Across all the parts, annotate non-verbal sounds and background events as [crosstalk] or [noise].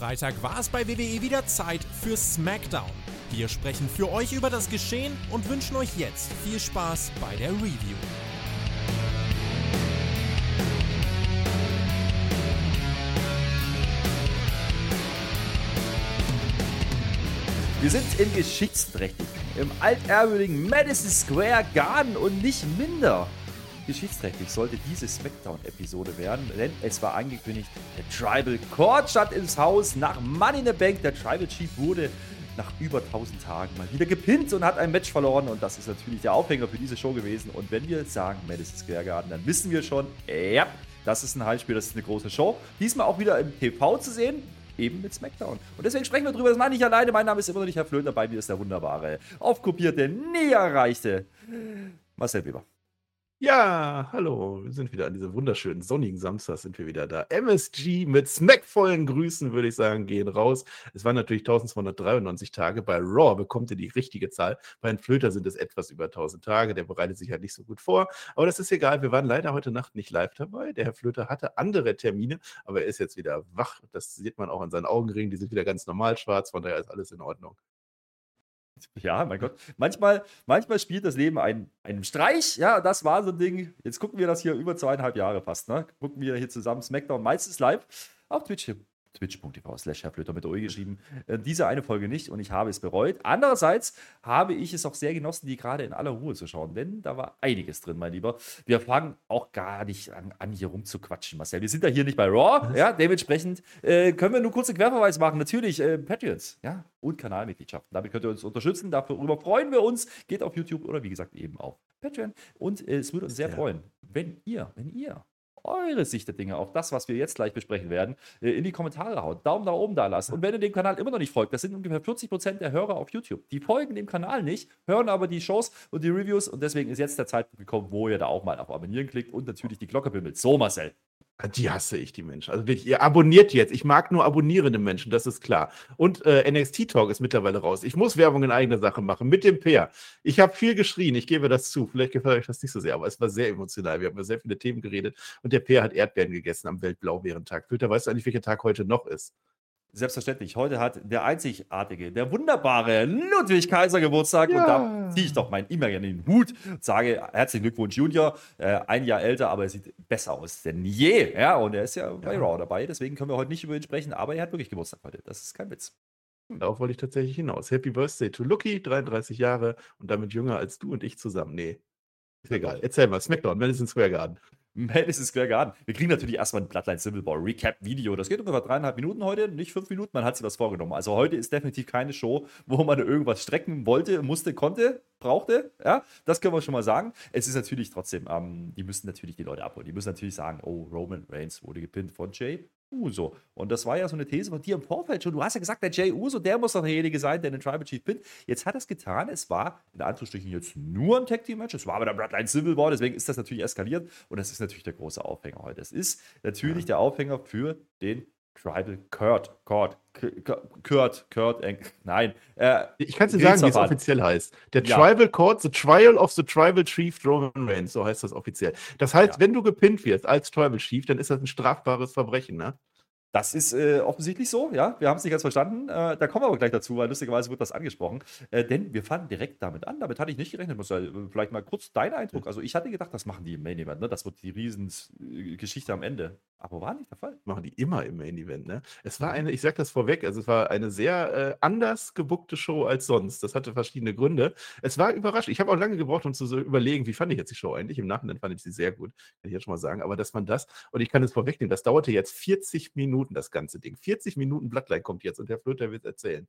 Freitag war es bei WWE wieder Zeit für SmackDown. Wir sprechen für euch über das Geschehen und wünschen euch jetzt viel Spaß bei der Review. Wir sind in Geschichtsträchtig, im altehrwürdigen Madison Square Garden und nicht minder geschichtsträchtig sollte diese Smackdown-Episode werden, denn es war angekündigt, der Tribal Court stand ins Haus nach Money in the Bank. Der Tribal Chief wurde nach über 1000 Tagen mal wieder gepinnt und hat ein Match verloren. Und das ist natürlich der Aufhänger für diese Show gewesen. Und wenn wir sagen Madison Square Garden, dann wissen wir schon, ja, das ist ein Heimspiel, das ist eine große Show. Diesmal auch wieder im TV zu sehen eben mit SmackDown. Und deswegen sprechen wir drüber. Das mache ich alleine. Mein Name ist immer noch nicht Herr Flöter. Bei mir ist der wunderbare, aufkopierte, nie erreichte Marcel Weber. Ja, hallo, wir sind wieder an diesem wunderschönen sonnigen Samstag sind wir wieder da. MSG mit smackvollen Grüßen, würde ich sagen, gehen raus. Es waren natürlich 1293 Tage. Bei Raw bekommt ihr die richtige Zahl. Bei den Flöter sind es etwas über 1000 Tage. Der bereitet sich halt nicht so gut vor. Aber das ist egal. Wir waren leider heute Nacht nicht live dabei. Der Herr Flöter hatte andere Termine, aber er ist jetzt wieder wach. Das sieht man auch an seinen Augenringen. Die sind wieder ganz normal schwarz. Von daher ist alles in Ordnung. Ja, mein Gott. Manchmal, manchmal spielt das Leben einen, einen Streich. Ja, das war so ein Ding. Jetzt gucken wir das hier über zweieinhalb Jahre fast. Ne? Gucken wir hier zusammen Smackdown, meistens live. Auf Twitch twitch.tv slash Herrflöter mit OE geschrieben. Äh, diese eine Folge nicht und ich habe es bereut. Andererseits habe ich es auch sehr genossen, die gerade in aller Ruhe zu schauen, denn da war einiges drin, mein Lieber. Wir fangen auch gar nicht an, an hier rumzuquatschen, Marcel. Wir sind ja hier nicht bei Raw, ja, dementsprechend äh, können wir nur kurze Querverweis machen. Natürlich, äh, Patriots, ja, und Kanalmitgliedschaften. Damit könnt ihr uns unterstützen, darüber freuen wir uns. Geht auf YouTube oder wie gesagt eben auf Patreon und äh, es würde uns sehr ja. freuen, wenn ihr, wenn ihr eure Sicht der Dinge auf das, was wir jetzt gleich besprechen werden, äh, in die Kommentare haut. Daumen nach oben da lassen. Und wenn ihr dem Kanal immer noch nicht folgt, das sind ungefähr 40% der Hörer auf YouTube. Die folgen dem Kanal nicht, hören aber die Shows und die Reviews und deswegen ist jetzt der Zeitpunkt gekommen, wo ihr da auch mal auf Abonnieren klickt und natürlich die Glocke bimmelt. So, Marcel. Ah, die hasse ich, die Menschen. Also wirklich, ihr abonniert jetzt. Ich mag nur abonnierende Menschen, das ist klar. Und äh, NXT Talk ist mittlerweile raus. Ich muss Werbung in eigener Sache machen mit dem Peer. Ich habe viel geschrien, ich gebe das zu. Vielleicht gefällt euch das nicht so sehr, aber es war sehr emotional. Wir haben über sehr viele Themen geredet und der Peer hat Erdbeeren gegessen am Weltblaubeerentag. Filter, weißt du eigentlich, welcher Tag heute noch ist? Selbstverständlich. Heute hat der einzigartige, der wunderbare Ludwig Kaiser Geburtstag. Ja. Und da ziehe ich doch meinen imaginären Hut und sage: Herzlichen Glückwunsch, Junior. Äh, ein Jahr älter, aber er sieht besser aus denn je. Ja, und er ist ja, ja bei Raw dabei. Deswegen können wir heute nicht über ihn sprechen. Aber er hat wirklich Geburtstag heute. Das ist kein Witz. Darauf wollte ich tatsächlich hinaus. Happy Birthday to Lucky, 33 Jahre und damit jünger als du und ich zusammen. Nee. Ist egal. Erzähl mal, Smackdown, Madison Square Garden. Madison Square Garden. Wir kriegen natürlich erstmal ein Bloodline Civil War Recap Video. Das geht ungefähr dreieinhalb Minuten heute, nicht fünf Minuten. Man hat sich was vorgenommen. Also heute ist definitiv keine Show, wo man irgendwas strecken wollte, musste, konnte, brauchte. Ja, das können wir schon mal sagen. Es ist natürlich trotzdem, ähm, die müssen natürlich die Leute abholen. Die müssen natürlich sagen, oh, Roman Reigns wurde gepinnt von Jay Uso. Und das war ja so eine These von dir im Vorfeld schon. Du hast ja gesagt, der Jay Uso, der muss doch derjenige sein, der den Tribal Chief pinnt. Jetzt hat er es getan. Es war in Anführungsstrichen jetzt nur ein Tag Team Match. Es war aber der Bloodline Civil War. Deswegen ist das natürlich eskaliert. Und das ist natürlich der große Aufhänger heute. Es ist natürlich ja. der Aufhänger für den Tribal Kurt, Kurt, Kurt, Kurt, nein. Äh, ich kann es dir sagen, wie es offiziell heißt. Der ja. Tribal Court, The Trial of the Tribal Chief Roman Reigns, so heißt das offiziell. Das heißt, ja. wenn du gepinnt wirst als Tribal Chief, dann ist das ein strafbares Verbrechen, ne? Das ist äh, offensichtlich so, ja. Wir haben es nicht ganz verstanden. Äh, da kommen wir aber gleich dazu, weil lustigerweise wird das angesprochen. Äh, denn wir fangen direkt damit an. Damit hatte ich nicht gerechnet. Muss ja, äh, vielleicht mal kurz dein Eindruck. Also ich hatte gedacht, das machen die im Main Event. Ne? Das wird die Riesengeschichte am Ende. Aber war nicht der Fall. Machen die immer im Main Event, ne? Es war eine, ich sag das vorweg, also es war eine sehr äh, anders gebuckte Show als sonst. Das hatte verschiedene Gründe. Es war überraschend. Ich habe auch lange gebraucht, um zu so überlegen, wie fand ich jetzt die Show eigentlich. Im Nachhinein fand ich sie sehr gut, kann ich jetzt schon mal sagen. Aber dass man das, und ich kann es vorwegnehmen, das dauerte jetzt 40 Minuten, das ganze Ding. 40 Minuten Bloodline kommt jetzt und der Flöter wird erzählen.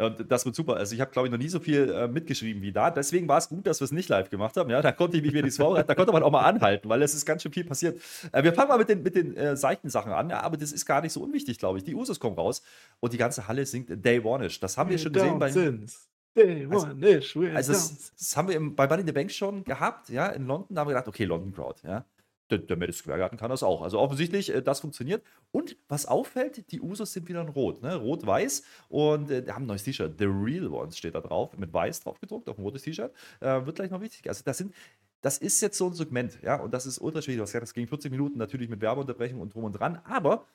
Und das wird super. Also ich habe, glaube ich, noch nie so viel äh, mitgeschrieben wie da. Deswegen war es gut, dass wir es nicht live gemacht haben. Ja, da konnte ich mich wieder vorbereiten. Da konnte man auch mal anhalten, weil es ist ganz schön viel passiert. Äh, wir fangen mal mit den, mit den äh, seichten Sachen an. Ja, aber das ist gar nicht so unwichtig, glaube ich. Die Usos kommen raus und die ganze Halle singt Day One-ish. Das haben wir schon gesehen bei... Day also, one-ish. Also das, das, haben wir im, bei Money in the Bank schon gehabt, ja, in London. Da haben wir gedacht, okay, London Crowd, ja der, der Madison Square Garden kann das auch. Also offensichtlich, äh, das funktioniert. Und was auffällt, die Usos sind wieder in Rot, ne? Rot-Weiß. Und äh, haben ein neues T-Shirt. The Real Ones steht da drauf, mit Weiß drauf gedruckt, auf ein rotes T-Shirt. Äh, wird gleich noch wichtig. Also das sind. Das ist jetzt so ein Segment, ja, und das ist schwierig. Das ging 40 Minuten natürlich mit Werbeunterbrechung und drum und dran, aber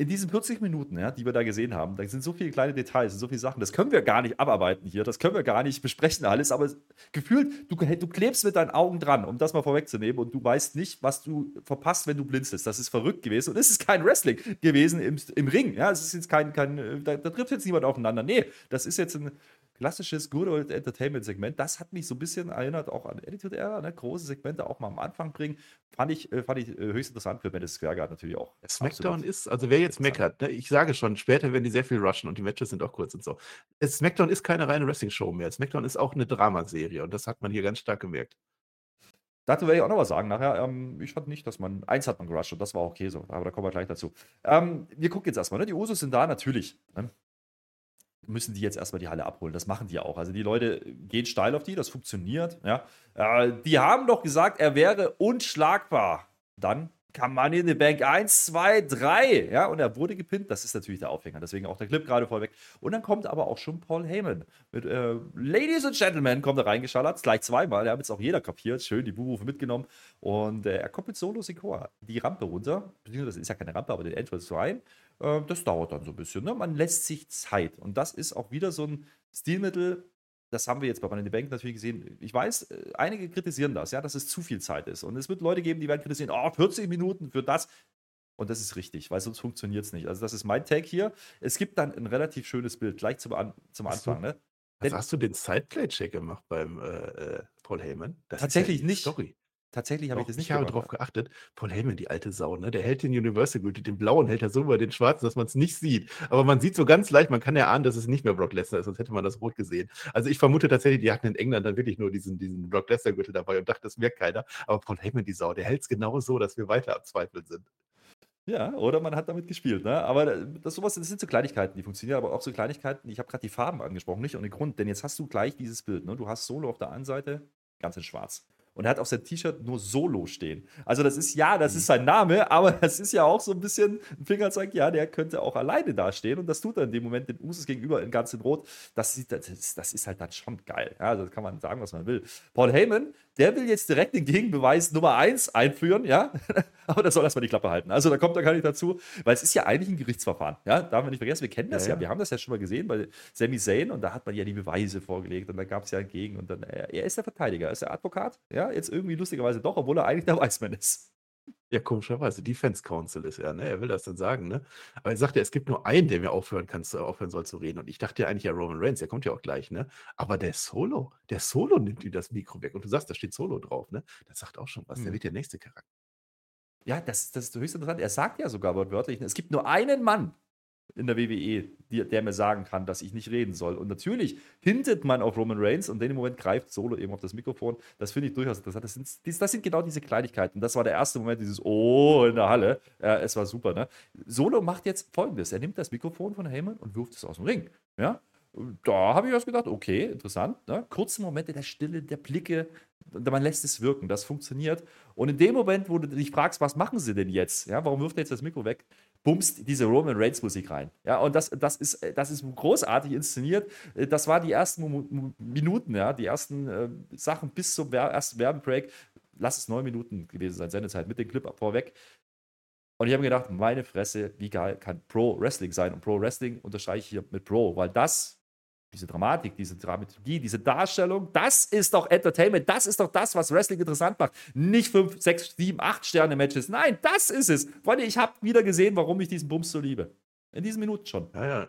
in diesen 40 Minuten, ja, die wir da gesehen haben, da sind so viele kleine Details, so viele Sachen, das können wir gar nicht abarbeiten hier, das können wir gar nicht besprechen alles, aber gefühlt, du, du klebst mit deinen Augen dran, um das mal vorwegzunehmen und du weißt nicht, was du verpasst, wenn du blinzelst. Das ist verrückt gewesen und es ist kein Wrestling gewesen im, im Ring, ja, es ist jetzt kein, kein da, da trifft jetzt niemand aufeinander, nee, das ist jetzt ein klassisches Good Old Entertainment Segment. Das hat mich so ein bisschen erinnert auch an Attitude Era, ne? große Segmente auch mal am Anfang bringen. Fand ich, äh, fand ich äh, höchst interessant für Madison Square Garden natürlich auch. SmackDown ist, also wer jetzt meckert, ne? ich sage schon, später werden die sehr viel rushen und die Matches sind auch kurz und so. SmackDown ist keine reine Wrestling-Show mehr. SmackDown ist auch eine Dramaserie und das hat man hier ganz stark gemerkt. Dazu werde ich auch noch was sagen nachher. Ähm, ich fand nicht, dass man, eins hat man gerusht und das war auch okay so, aber da kommen wir gleich dazu. Ähm, wir gucken jetzt erstmal, ne? die Usos sind da, natürlich. Ne? Müssen die jetzt erstmal die Halle abholen. Das machen die auch. Also die Leute gehen steil auf die, das funktioniert. Ja. Äh, die haben doch gesagt, er wäre unschlagbar. Dann kam Money in the Bank 1, 2, 3. Ja, und er wurde gepinnt. Das ist natürlich der Aufhänger. Deswegen auch der Clip gerade vorweg. Und dann kommt aber auch schon Paul Heyman. Mit äh, Ladies and Gentlemen kommt er reingeschallert. Gleich zweimal. Der hat jetzt auch jeder kapiert. Schön die Buhrufe mitgenommen. Und äh, er kommt mit Solo Sikoa die Rampe runter. Beziehungsweise das ist ja keine Rampe, aber den Entrance rein. Äh, das dauert dann so ein bisschen. Ne? Man lässt sich Zeit. Und das ist auch wieder so ein Stilmittel, das haben wir jetzt bei Money in the Bank natürlich gesehen. Ich weiß, äh, einige kritisieren das, ja, dass es zu viel Zeit ist. Und es wird Leute geben, die werden kritisieren, oh, 40 Minuten für das. Und das ist richtig, weil sonst funktioniert es nicht. Also, das ist mein Take hier. Es gibt dann ein relativ schönes Bild, gleich zum, An zum Anfang. Ne? Also hast du den Sideplay-Check gemacht beim äh, äh Paul Heyman? Das tatsächlich ja nicht. Story. Tatsächlich habe ich das nicht Ich habe darauf geachtet. Paul Heyman, die alte Sau, ne? Der hält den Universal Gültig, den blauen hält er so über den schwarzen, dass man es nicht sieht. Aber man sieht so ganz leicht, man kann ja ahnen, dass es nicht mehr Brock Lesnar ist, sonst hätte man das rot gesehen. Also ich vermute tatsächlich, die hatten in England dann wirklich nur diesen, diesen Brock Lesnar Gürtel dabei und dachte, das merkt keiner. Aber Paul Heyman, die Sau, der hält es genau so, dass wir weiter abzweifeln sind. Ja, oder man hat damit gespielt. Ne? Aber das, sowas, das sind so Kleinigkeiten, die funktionieren, aber auch so Kleinigkeiten. Ich habe gerade die Farben angesprochen, nicht ohne Grund, denn jetzt hast du gleich dieses Bild. Ne? Du hast Solo auf der einen Seite, ganz in schwarz. Und er hat auf seinem T-Shirt nur Solo stehen. Also, das ist ja, das ist sein Name, aber das ist ja auch so ein bisschen ein Fingerzeig, ja, der könnte auch alleine dastehen. Und das tut er in dem Moment den Usus gegenüber in ganz in Rot. Das, sieht, das, ist, das ist halt dann schon geil. Ja, das kann man sagen, was man will. Paul Heyman, der will jetzt direkt den Gegenbeweis Nummer 1 einführen, ja. [laughs] aber das soll erstmal die Klappe halten. Also, da kommt er gar nicht dazu, weil es ist ja eigentlich ein Gerichtsverfahren. Ja, darf man nicht vergessen, wir kennen das ja, ja. Wir haben das ja schon mal gesehen bei Sami Zayn und da hat man ja die Beweise vorgelegt und da gab es ja ein Gegen und dann, äh, er ist der Verteidiger, er ist der Advokat, ja ja, jetzt irgendwie lustigerweise doch, obwohl er eigentlich der [laughs] Weißmann ist. Ja, komischerweise. Defense Council ist er, ne? Er will das dann sagen, ne? Aber er sagt ja, es gibt nur einen, der mir aufhören kann, aufhören soll zu reden. Und ich dachte ja eigentlich ja Roman Reigns, der kommt ja auch gleich, ne? Aber der Solo, der Solo nimmt ihm das Mikro weg. Und du sagst, da steht Solo drauf, ne? Das sagt auch schon was. Der hm. wird der nächste Charakter. Ja, das, das ist höchst interessant. Er sagt ja sogar wortwörtlich, es gibt nur einen Mann, in der WWE, die, der mir sagen kann, dass ich nicht reden soll. Und natürlich hintet man auf Roman Reigns und in dem Moment greift Solo eben auf das Mikrofon. Das finde ich durchaus interessant. Das sind, das sind, genau diese Kleinigkeiten. Das war der erste Moment, dieses Oh in der Halle. Äh, es war super, ne? Solo macht jetzt folgendes: Er nimmt das Mikrofon von Heyman und wirft es aus dem Ring. Ja? Da habe ich was gedacht, okay, interessant. Ne? Kurze Momente der Stille, der Blicke, man lässt es wirken, das funktioniert. Und in dem Moment, wo du dich fragst, was machen sie denn jetzt? Ja, warum wirft er jetzt das Mikro weg? Bumst diese Roman Reigns Musik rein. Ja, und das, das, ist, das ist großartig inszeniert. Das war die ersten Minuten, ja, die ersten äh, Sachen bis zum ersten Werbebreak. Lass es neun Minuten gewesen sein, Sendezeit mit dem Clip vorweg. Und ich habe mir gedacht, meine Fresse, wie geil kann Pro Wrestling sein? Und Pro Wrestling unterstreiche ich hier mit Pro, weil das diese Dramatik, diese Dramaturgie, diese Darstellung, das ist doch Entertainment, das ist doch das, was Wrestling interessant macht. Nicht 5, 6, 7, 8 Sterne Matches. Nein, das ist es. Freunde, ich habe wieder gesehen, warum ich diesen Bums so liebe. In diesen Minuten schon. Ja, ja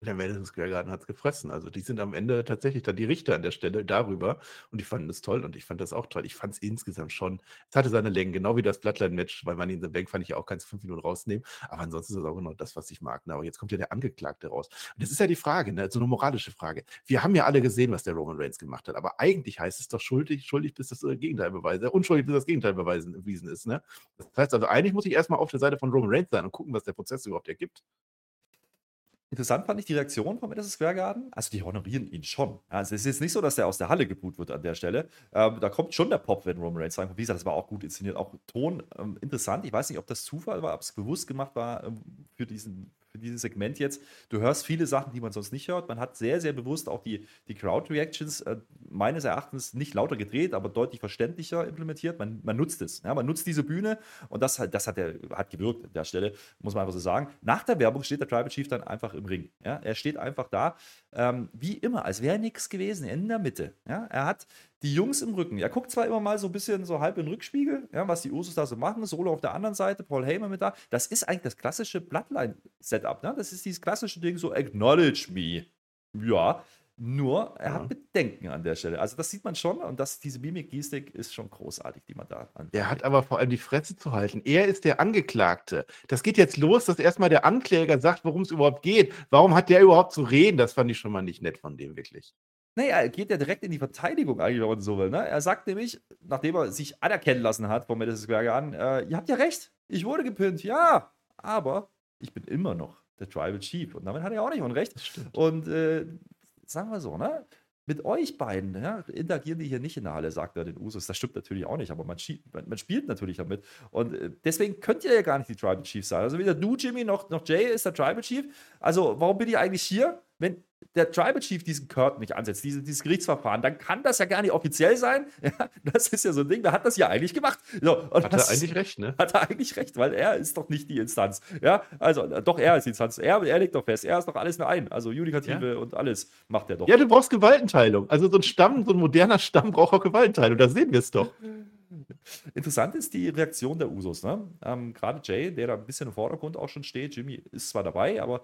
der Madison Square Garden hat es gefressen. Also die sind am Ende tatsächlich dann die Richter an der Stelle darüber und die fanden es toll und ich fand das auch toll. Ich fand es insgesamt schon, es hatte seine Längen, genau wie das Bloodline-Match, weil man in the Bank fand ich auch, kannst fünf Minuten rausnehmen, aber ansonsten ist es auch genau das, was ich mag. Ne? Aber jetzt kommt ja der Angeklagte raus. Und das ist ja die Frage, ne? so eine moralische Frage. Wir haben ja alle gesehen, was der Roman Reigns gemacht hat, aber eigentlich heißt es doch schuldig, schuldig bis das Gegenteil beweisen, unschuldig bis das Gegenteil beweisen, bewiesen ist. Ne? Das heißt also, eigentlich muss ich erstmal auf der Seite von Roman Reigns sein und gucken, was der Prozess überhaupt ergibt. Interessant fand ich die Reaktion vom Madison Square Garden. Also, die honorieren ihn schon. Also, es ist nicht so, dass er aus der Halle geboot wird an der Stelle. Ähm, da kommt schon der Pop, wenn Roman Reigns sagt. Wie gesagt, das war auch gut inszeniert. Auch Ton ähm, interessant. Ich weiß nicht, ob das Zufall war, ob es bewusst gemacht war ähm, für diesen für dieses Segment jetzt. Du hörst viele Sachen, die man sonst nicht hört. Man hat sehr, sehr bewusst auch die, die Crowd-Reactions äh, meines Erachtens nicht lauter gedreht, aber deutlich verständlicher implementiert. Man, man nutzt es. Ja, man nutzt diese Bühne und das, das hat, der, hat gewirkt an der Stelle, muss man einfach so sagen. Nach der Werbung steht der Tribal Chief dann einfach im Ring. Ja, er steht einfach da, ähm, wie immer, als wäre nichts gewesen, in der Mitte. Ja, er hat die Jungs im Rücken. Er guckt zwar immer mal so ein bisschen so halb in den Rückspiegel, ja, was die Usos da so machen. Solo auf der anderen Seite, Paul Heyman mit da. Das ist eigentlich das klassische Bloodline-Setup. Ne? Das ist dieses klassische Ding, so acknowledge me. Ja, nur er ja. hat Bedenken an der Stelle. Also das sieht man schon und das, diese Mimik-Gestik ist schon großartig, die man da an. Er hat aber vor allem die Fresse zu halten. Er ist der Angeklagte. Das geht jetzt los, dass erstmal der Ankläger sagt, worum es überhaupt geht. Warum hat der überhaupt zu reden? Das fand ich schon mal nicht nett von dem, wirklich. Naja, er geht ja direkt in die Verteidigung eigentlich, wenn man so will. Ne? Er sagt nämlich, nachdem er sich anerkennen lassen hat vom Madison Square an, äh, ihr habt ja recht, ich wurde gepinnt, ja, aber ich bin immer noch der Tribal Chief. Und damit hat er auch nicht Unrecht. Und äh, sagen wir so, ne? Mit euch beiden ja, interagieren die hier nicht in der Halle, sagt er den Usos. Das stimmt natürlich auch nicht, aber man, man spielt natürlich damit. Und äh, deswegen könnt ihr ja gar nicht die Tribal Chief sein. Also weder du, Jimmy, noch, noch Jay ist der Tribal Chief. Also warum bin ich eigentlich hier? wenn der Tribal Chief diesen Kurt nicht ansetzt, diese, dieses Gerichtsverfahren, dann kann das ja gar nicht offiziell sein. [laughs] Ja, das ist ja so ein Ding, wer hat das ja eigentlich gemacht? So, hat er eigentlich recht, ne? Hat er eigentlich recht, weil er ist doch nicht die Instanz. Ja, also äh, doch, er ist die Instanz. Er, er legt doch fest, er ist doch alles nur ein. Also Judikative ja. und alles macht er doch. Ja, du brauchst Gewaltenteilung. Also so ein Stamm, so ein moderner Stamm braucht auch Gewaltenteilung. Da sehen wir es doch. Interessant ist die Reaktion der Usos. Ne? Ähm, Gerade Jay, der da ein bisschen im Vordergrund auch schon steht. Jimmy ist zwar dabei, aber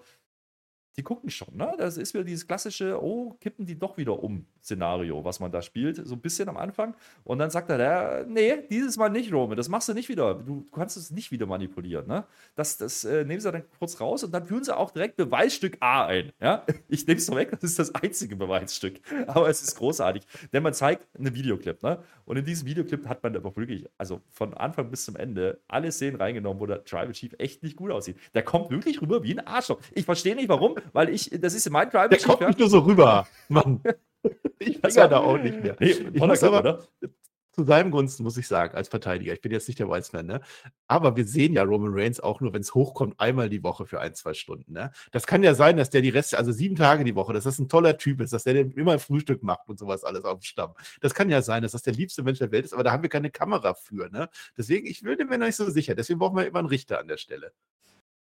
die gucken schon, ne? Das ist wieder dieses klassische, oh, kippen die doch wieder um Szenario, was man da spielt, so ein bisschen am Anfang. Und dann sagt er, der, nee, dieses Mal nicht, Roman, das machst du nicht wieder. Du, kannst es nicht wieder manipulieren, ne? Das, das äh, nehmen sie dann kurz raus und dann führen sie auch direkt Beweisstück A ein, ja? [laughs] Ich nehme es weg, das ist das einzige Beweisstück. Aber es ist großartig, denn man zeigt einen Videoclip, ne? Und in diesem Videoclip hat man aber wirklich, also von Anfang bis zum Ende, alle Szenen reingenommen, wo der Tribal Chief echt nicht gut aussieht. Der kommt wirklich rüber wie ein Arschloch. Ich verstehe nicht warum, weil ich, das ist in meinem Tribal Der kommt nicht nur so rüber, Mann. [laughs] Ich bin ja da auch nicht mehr. Nee, ich muss aber, oder? zu seinem Gunsten, muss ich sagen, als Verteidiger. Ich bin jetzt nicht der Weißmann, ne? Aber wir sehen ja Roman Reigns auch nur, wenn es hochkommt, einmal die Woche für ein, zwei Stunden, ne? Das kann ja sein, dass der die Reste, also sieben Tage die Woche, dass das ein toller Typ ist, dass der immer ein Frühstück macht und sowas alles auf dem Stamm. Das kann ja sein, dass das der liebste Mensch der Welt ist, aber da haben wir keine Kamera für, ne? Deswegen, ich würde mir nicht so sicher. Deswegen brauchen wir immer einen Richter an der Stelle.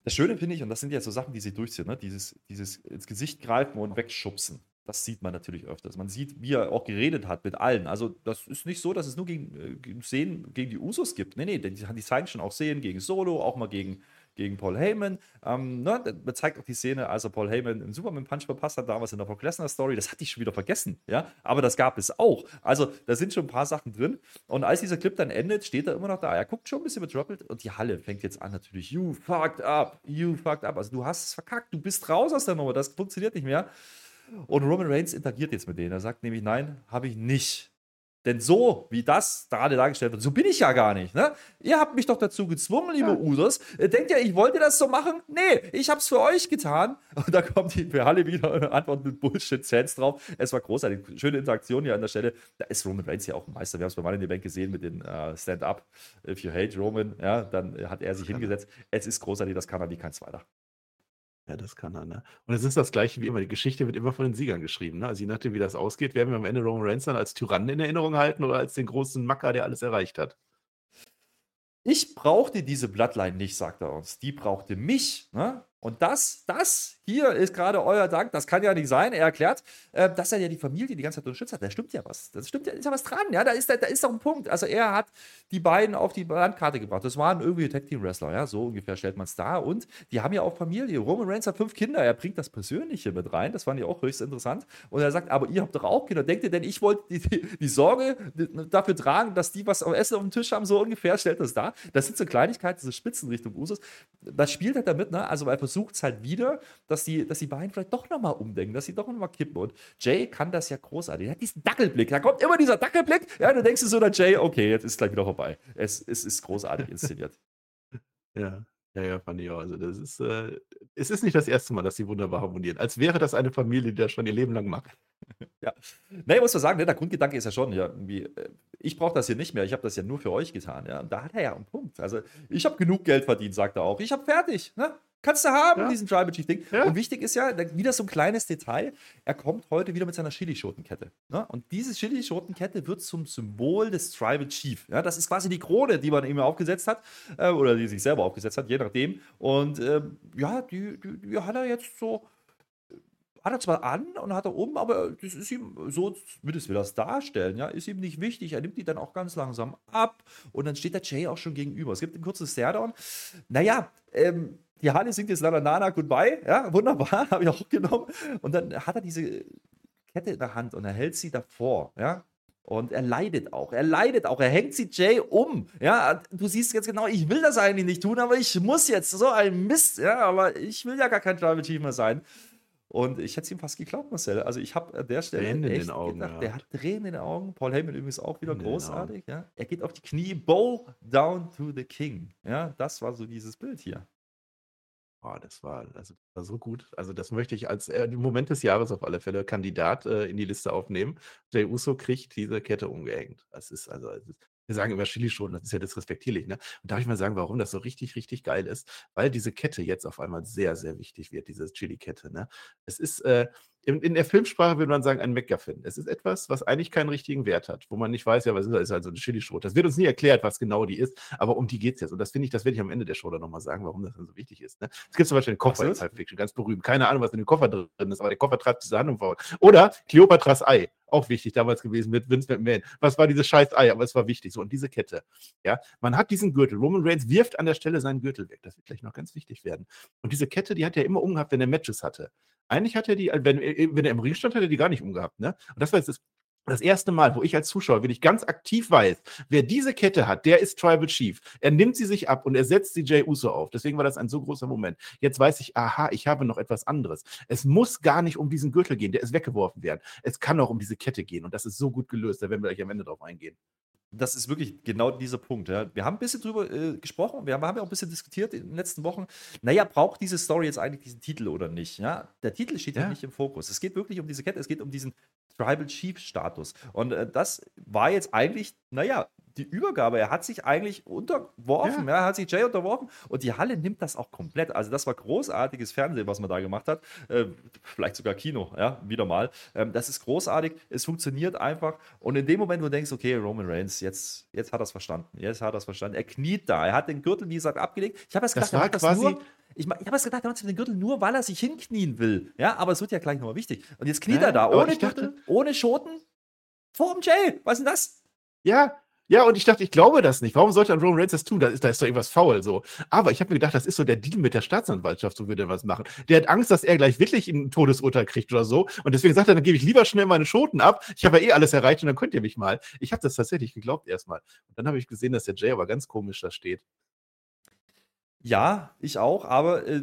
Das Schöne finde ich, und das sind ja so Sachen, die sich durchziehen, ne? dieses, dieses ins Gesicht greifen und wegschubsen. Das sieht man natürlich öfters. Man sieht, wie er auch geredet hat mit allen. Also, das ist nicht so, dass es nur gegen, gegen Szenen gegen die Usos gibt. Nee, nee, die, die zeigen schon auch Szenen gegen Solo, auch mal gegen, gegen Paul Heyman. Ähm, ne, man zeigt auch die Szene, als er Paul Heyman im Superman-Punch verpasst hat, damals in der Brock Lesnar-Story. Das hatte ich schon wieder vergessen, ja. Aber das gab es auch. Also, da sind schon ein paar Sachen drin. Und als dieser Clip dann endet, steht er immer noch da. Er guckt schon ein bisschen betroppelt und die Halle fängt jetzt an, natürlich. You fucked up, you fucked up. Also, du hast es verkackt, du bist raus aus der Nummer, das funktioniert nicht mehr. Und Roman Reigns interagiert jetzt mit denen. Er sagt nämlich, nein, habe ich nicht. Denn so, wie das gerade dargestellt wird, so bin ich ja gar nicht. Ne? Ihr habt mich doch dazu gezwungen, liebe ja. Usos. Denkt ihr, ich wollte das so machen? Nee, ich habe es für euch getan. [laughs] Und da kommt die für alle wieder eine Antwort mit Bullshit-Chance drauf. Es war großartig. Schöne Interaktion hier an der Stelle. Da ist Roman Reigns ja auch ein Meister. Wir haben es bei Mann in der Bank gesehen mit den uh, Stand-Up. If you hate Roman, ja, dann hat er sich hingesetzt. Es ist großartig, das kann er wie kein zweiter. Ja, das kann er, ne? Und es ist das Gleiche wie immer. Die Geschichte wird immer von den Siegern geschrieben, ne? Also je nachdem, wie das ausgeht, werden wir am Ende Roman Reigns dann als Tyrannen in Erinnerung halten oder als den großen Macker, der alles erreicht hat. Ich brauchte diese Bloodline nicht, sagt er uns. Die brauchte mich. Ne? Und das, das hier ist gerade euer Dank. Das kann ja nicht sein. Er erklärt, äh, dass er ja die Familie die ganze Zeit unterstützt hat. Da stimmt ja was. Das stimmt ja, ist ja was dran. Ja, da ist, da, da ist doch ein Punkt. Also er hat die beiden auf die Landkarte gebracht. Das waren irgendwie Tag Team Wrestler. Ja, so ungefähr stellt man es da. Und die haben ja auch Familie. Roman Reigns hat fünf Kinder. Er bringt das Persönliche mit rein. Das fand ich auch höchst interessant. Und er sagt, aber ihr habt doch auch Kinder. Denkt ihr denn, ich wollte die, die, die, Sorge dafür tragen, dass die was auf Essen auf dem Tisch haben? So ungefähr stellt das da. Das sind so Kleinigkeiten, so Spitzenrichtung Usus. Das spielt halt damit. Ne? Also er versucht es halt wieder dass die, dass die beiden vielleicht doch nochmal umdenken, dass sie doch nochmal kippen. Und Jay kann das ja großartig. Er hat diesen Dackelblick. Da kommt immer dieser Dackelblick. Ja, du denkst du so, der Jay, okay, jetzt ist gleich wieder vorbei. Es, es ist großartig inszeniert. [laughs] ja. Ja, ja, fand ich auch. Also das ist, äh, es ist nicht das erste Mal, dass sie wunderbar harmonieren. Als wäre das eine Familie, die das schon ihr Leben lang macht. [laughs] ja. Nee, muss man sagen, ne, der Grundgedanke ist ja schon, ja, irgendwie, äh, ich brauche das hier nicht mehr, ich habe das ja nur für euch getan. Ja. Und da hat er ja einen Punkt. Also, ich habe genug Geld verdient, sagt er auch. Ich habe fertig. Ne? Kannst du haben, Ja. diesen Tribal Chief Ding. Ja. Und wichtig ist ja, wieder so ein kleines Detail, er kommt heute wieder mit seiner Chili-Schotenkette. Ne? Und diese Chili-Schotenkette wird zum Symbol des Tribal Chief. Ja? Das ist quasi die Krone, die man ihm aufgesetzt hat, äh, oder die sich selber aufgesetzt hat, je nachdem. Und ähm, ja, die, die, die hat er jetzt so hat er zwar an und hat er um, aber das ist ihm, so würdest wir das darstellen, ja, ist ihm nicht wichtig. Er nimmt die dann auch ganz langsam ab und dann steht der Jay auch schon gegenüber. Es gibt ein kurzes Stairdown. Naja, ähm, die Halle singt jetzt leider Nana Goodbye, ja, wunderbar, [laughs] habe ich auch genommen. Und dann hat er diese Kette in der Hand und er hält sie davor, ja. Und er leidet auch, er leidet auch, er hängt sie Jay um. Ja, du siehst jetzt genau, ich will das eigentlich nicht tun, aber ich muss jetzt. So ein Mist, ja, aber ich will ja gar kein Tribal Chief mehr sein. Und ich hätte es ihm fast geglaubt, Marcel. Also ich habe an der Stelle Tränen in den echt Augen gedacht, der gehabt. hat Tränen in den Augen. Paul Heyman übrigens auch wieder Tränen großartig. Ja. Er geht auf die Knie, bow down to the king. Ja, das war so dieses Bild hier. Boah, das war, also, das war so gut. Also, das möchte ich als äh, Moment des Jahres auf alle Fälle Kandidat äh, in die Liste aufnehmen. Jay Uso kriegt diese Kette umgehängt. Das ist also, es ist, wir sagen immer Chili schon, das ist ja disrespektierlich. Ne? Und darf ich mal sagen, warum das so richtig, richtig geil ist? Weil diese Kette jetzt auf einmal sehr, sehr wichtig wird, diese Chili-Kette. Ne? Es ist, äh, in, in der Filmsprache würde man sagen, ein MacGuffin. Es ist etwas, was eigentlich keinen richtigen Wert hat, wo man nicht weiß, ja, was ist das? Ist also eine Chili-Schrot. Das wird uns nie erklärt, was genau die ist, aber um die geht es jetzt. Und das finde ich, das werde ich am Ende der Show dann nochmal sagen, warum das dann so wichtig ist. Ne? Es gibt zum Beispiel einen Koffer in. Pulp Fiction, ganz berühmt. Keine Ahnung, was in dem Koffer drin ist, aber der Koffer treibt diese Handlung vor. Oder Kleopatras Ei, auch wichtig damals gewesen mit Vince McMahon. Was war dieses scheiß Ei? Aber es war wichtig. So, und diese Kette. Ja, man hat diesen Gürtel. Roman Reigns wirft an der Stelle seinen Gürtel weg. Das wird gleich noch ganz wichtig werden. Und diese Kette, die hat er immer umgehabt, wenn er Matches hatte. Eigentlich hat er die, wenn, wenn er im Ring stand, hat er die gar nicht umgehabt. Ne? Und das war jetzt das, das erste Mal, wo ich als Zuschauer wirklich ganz aktiv weiß, wer diese Kette hat, der ist Tribal Chief. Er nimmt sie sich ab und er setzt die Jay Uso auf. Deswegen war das ein so großer Moment. Jetzt weiß ich, aha, ich habe noch etwas anderes. Es muss gar nicht um diesen Gürtel gehen, der ist weggeworfen werden. Es kann auch um diese Kette gehen und das ist so gut gelöst, da werden wir gleich am Ende drauf eingehen. Das ist wirklich genau dieser Punkt. Ja. Wir haben ein bisschen drüber äh, gesprochen, wir haben, haben ja auch ein bisschen diskutiert in den letzten Wochen. Naja, braucht diese Story jetzt eigentlich diesen Titel oder nicht? Ja? Der Titel steht ja. Ja. nicht im Fokus. Es geht wirklich um diese Kette, es geht um diesen Tribal Chief Status. Und äh, das war jetzt eigentlich, naja, die Übergabe. Er hat sich eigentlich unterworfen, ja. er hat sich Jay unterworfen und die Halle nimmt das auch komplett. Also, das war großartiges Fernsehen, was man da gemacht hat. Äh, vielleicht sogar Kino, ja, wieder mal. Ähm, das ist großartig, es funktioniert einfach. Und in dem Moment, wo du denkst, okay, Roman Reigns, jetzt, jetzt hat er es verstanden. Jetzt hat er es verstanden. Er kniet da, er hat den Gürtel, wie gesagt, abgelegt. Ich habe jetzt gedacht, er war das quasi- nur. Ich, ich habe es gedacht, er macht den Gürtel nur, weil er sich hinknien will. Ja, aber es wird ja gleich nochmal wichtig. Und jetzt kniet Ja, er da, ohne dachte- Gürtel, ohne Schoten, vor dem Jay. Was ist denn das? Ja, ja, und ich dachte, ich glaube das nicht. Warum sollte ein Roman Reigns das tun? Da ist, da ist doch irgendwas faul so. Aber ich habe mir gedacht, das ist so der Deal mit der Staatsanwaltschaft, so würde er was machen. Der hat Angst, dass er gleich wirklich ein Todesurteil kriegt oder so. Und deswegen sagt er, dann gebe ich lieber schnell meine Schoten ab. Ich habe ja eh alles erreicht und dann könnt ihr mich mal. Ich habe das tatsächlich geglaubt erstmal. Und dann habe ich gesehen, dass der Jay aber ganz komisch da steht. Ja, ich auch, aber äh,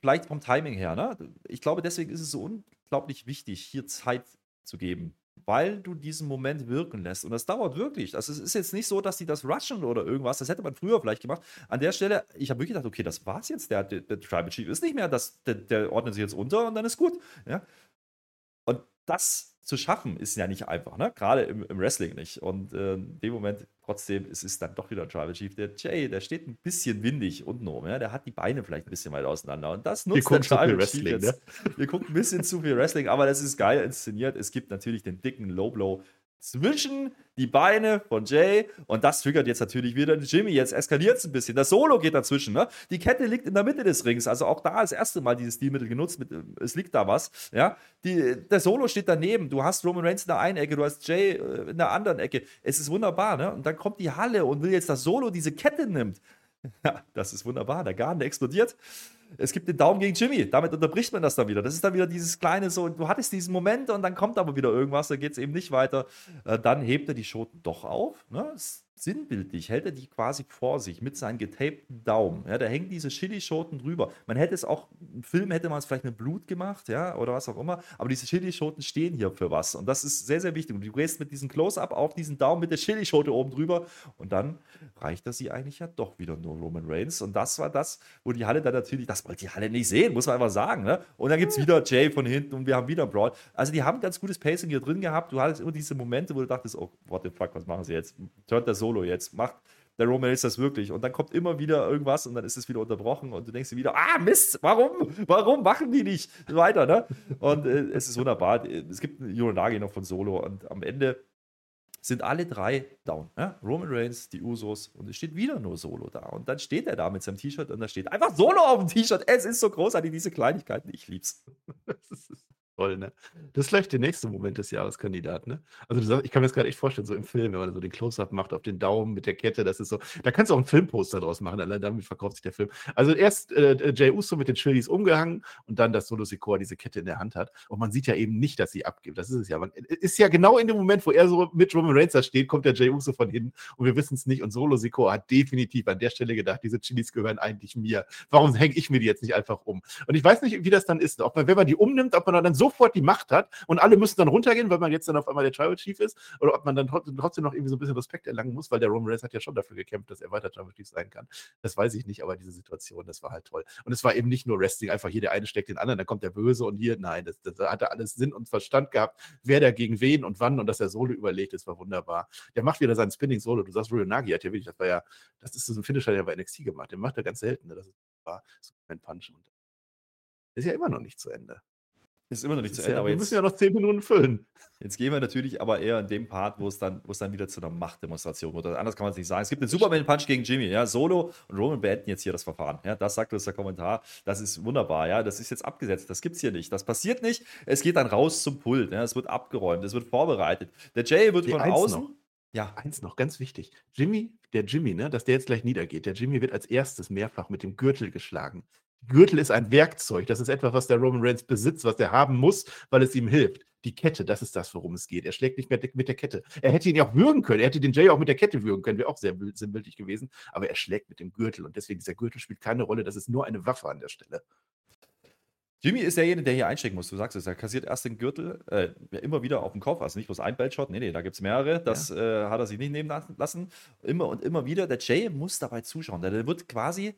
vielleicht vom Timing her. Ne? Ich glaube, deswegen ist es so unglaublich wichtig, hier Zeit zu geben, weil du diesen Moment wirken lässt. Und das dauert wirklich. Also, es ist jetzt nicht so, dass die das rushen oder irgendwas. Das hätte man früher vielleicht gemacht. An der Stelle, ich habe wirklich gedacht, okay, das war's jetzt. Der, der, der Tribal Chief ist nicht mehr, das, der, der ordnet sich jetzt unter und dann ist gut. Ja? Und das zu schaffen, ist ja nicht einfach, ne? Gerade im, im Wrestling nicht. Und äh, in dem Moment, trotzdem, es ist dann doch wieder ein Tribal Chief. Der Jay, der steht ein bisschen windig unten oben, ja? Der hat die Beine vielleicht ein bisschen weit auseinander. Und das nutzt zu viel Chief Wrestling, ne? jetzt. Wir gucken ein bisschen zu viel Wrestling, aber das ist geil inszeniert. Es gibt natürlich den dicken Low Blow zwischen die Beine von Jay und das triggert jetzt natürlich wieder Jimmy. Jetzt eskaliert es ein bisschen. Das Solo geht dazwischen. Ne? Die Kette liegt in der Mitte des Rings. Also auch da das erste Mal dieses Stilmittel genutzt. Mit, äh, es liegt da was. Ja? Die, der Solo steht daneben. Du hast Roman Reigns in der einen Ecke, du hast Jay äh, in der anderen Ecke. Es ist wunderbar. Ne? Und dann kommt die Halle und will jetzt, dass Solo diese Kette nimmt. [laughs] Ja, das ist wunderbar. Der Garten explodiert. Es gibt den Daumen gegen Jimmy. Damit unterbricht man das dann wieder. Das ist dann wieder dieses kleine so, du hattest diesen Moment und dann kommt aber wieder irgendwas, da geht es eben nicht weiter. Äh, dann hebt er die Schoten doch auf. Ne? Sinnbildlich hält er die quasi vor sich mit seinen getapten Daumen. Ja, da hängen diese Chili-Schoten drüber. Man hätte es auch, im Film hätte man es vielleicht mit Blut gemacht, ja, oder was auch immer, aber diese Chili-Schoten stehen hier für was. Und das ist sehr, sehr wichtig. Und du gehst mit diesem Close-Up auf diesen Daumen mit der Chili-Schote oben drüber und dann reicht er sie eigentlich ja doch wieder nur Roman Reigns. Und das war das, wo die Halle dann natürlich, das wollte die Halle nicht sehen, muss man einfach sagen. Ne? Und dann gibt es wieder Jay von hinten und wir haben wieder Brawl. Also die haben ganz gutes Pacing hier drin gehabt. Du hattest immer diese Momente, wo du dachtest, oh, what the fuck, was machen sie jetzt? Turnt der Solo jetzt, macht, der Roman Reigns das wirklich. Und dann kommt immer wieder irgendwas und dann ist es wieder unterbrochen und du denkst dir wieder, ah, Mist, warum? Warum machen die nicht weiter, ne? Und äh, es ist wunderbar. Es gibt einen Yuronagi noch von Solo und am Ende sind alle drei down. Ja? Roman Reigns, die Usos und es steht wieder nur Solo da. Und dann steht er da mit seinem T-Shirt und da steht einfach Solo auf dem T-Shirt. Es ist so großartig, diese Kleinigkeiten. Ich lieb's. [laughs] Toll, ne? Das ist vielleicht der nächste Moment des Jahreskandidaten, ne? Also, sagst, ich kann mir das gerade echt vorstellen, so im Film, wenn man so den Close-Up macht auf den Daumen mit der Kette, das ist so, da kannst du auch ein Filmposter draus machen, allein damit verkauft sich der Film. Also erst äh, Jay Uso mit den Chilis umgehangen und dann, dass Solo Sikoa diese Kette in der Hand hat. Und man sieht ja eben nicht, dass sie abgibt. Das ist es ja. Man ist ja genau in dem Moment, wo er so mit Roman Reigns da steht, kommt der Jay Uso von hinten und wir wissen es nicht. Und Solo Sikoa hat definitiv an der Stelle gedacht, diese Chilis gehören eigentlich mir. Warum hänge ich mir die jetzt nicht einfach um? Und ich weiß nicht, wie das dann ist. Ob man, wenn man die umnimmt, ob man dann sofort die Macht hat und alle müssen dann runtergehen, weil man jetzt dann auf einmal der Tribal Chief ist, oder ob man dann trotzdem noch irgendwie so ein bisschen Respekt erlangen muss, weil der Roman Reigns hat ja schon dafür gekämpft, dass er weiter Tribal Chief sein kann. Das weiß ich nicht, aber diese Situation, das war halt toll. Und es war eben nicht nur Wrestling, einfach hier der eine steckt den anderen, dann kommt der Böse und hier, nein, das, das hatte alles Sinn und Verstand gehabt, wer da gegen wen und wann und dass er Solo überlegt, das war wunderbar. Der macht wieder seinen Spinning Solo. Du sagst, Nagi hat ja wirklich, das war ja, das ist so ein Finisher, der bei NXT gemacht, den macht er ganz selten. Ne? Das war so ein Punch und ist ja immer noch nicht zu Ende. Ist immer noch nicht zu Ende. Ja, aber wir jetzt, müssen ja noch zehn Minuten füllen. jetzt gehen wir natürlich aber eher in dem Part, wo es dann, wo es dann wieder zu einer Machtdemonstration wird. Anders kann man es nicht sagen. Es gibt einen Superman-Punch gegen Jimmy. Ja, Solo und Roman beenden jetzt hier das Verfahren. Ja, das sagt uns der Kommentar. Das ist wunderbar. Ja, das ist jetzt abgesetzt. Das gibt es hier nicht. Das passiert nicht. Es geht dann raus zum Pult. Ja, es wird abgeräumt. Es wird vorbereitet. Der Jay wird Nee, von außen. noch. Ja, Eins noch, ganz wichtig. Jimmy, der Jimmy, ne, dass der jetzt gleich niedergeht. Der Jimmy wird als erstes mehrfach mit dem Gürtel geschlagen. Gürtel ist ein Werkzeug. Das ist etwas, was der Roman Reigns besitzt, was er haben muss, weil es ihm hilft. Die Kette, das ist das, worum es geht. Er schlägt nicht mehr mit der Kette. Er hätte ihn ja auch würgen können. Er hätte den Jay auch mit der Kette würgen können. Wäre auch sehr bild- sinnbildlich gewesen. Aber er schlägt mit dem Gürtel. Und deswegen, dieser Gürtel spielt keine Rolle. Das ist nur eine Waffe an der Stelle. Jimmy ist derjenige, der hier einstecken muss. Du sagst es, er kassiert erst den Gürtel äh, ja, immer wieder auf den Kopf. Also nicht bloß ein Beltshot, nee, nee, da gibt es mehrere. Das äh, hat er sich nicht nehmen lassen. Immer und immer wieder. Der Jay muss dabei zuschauen. Der, der wird quasi,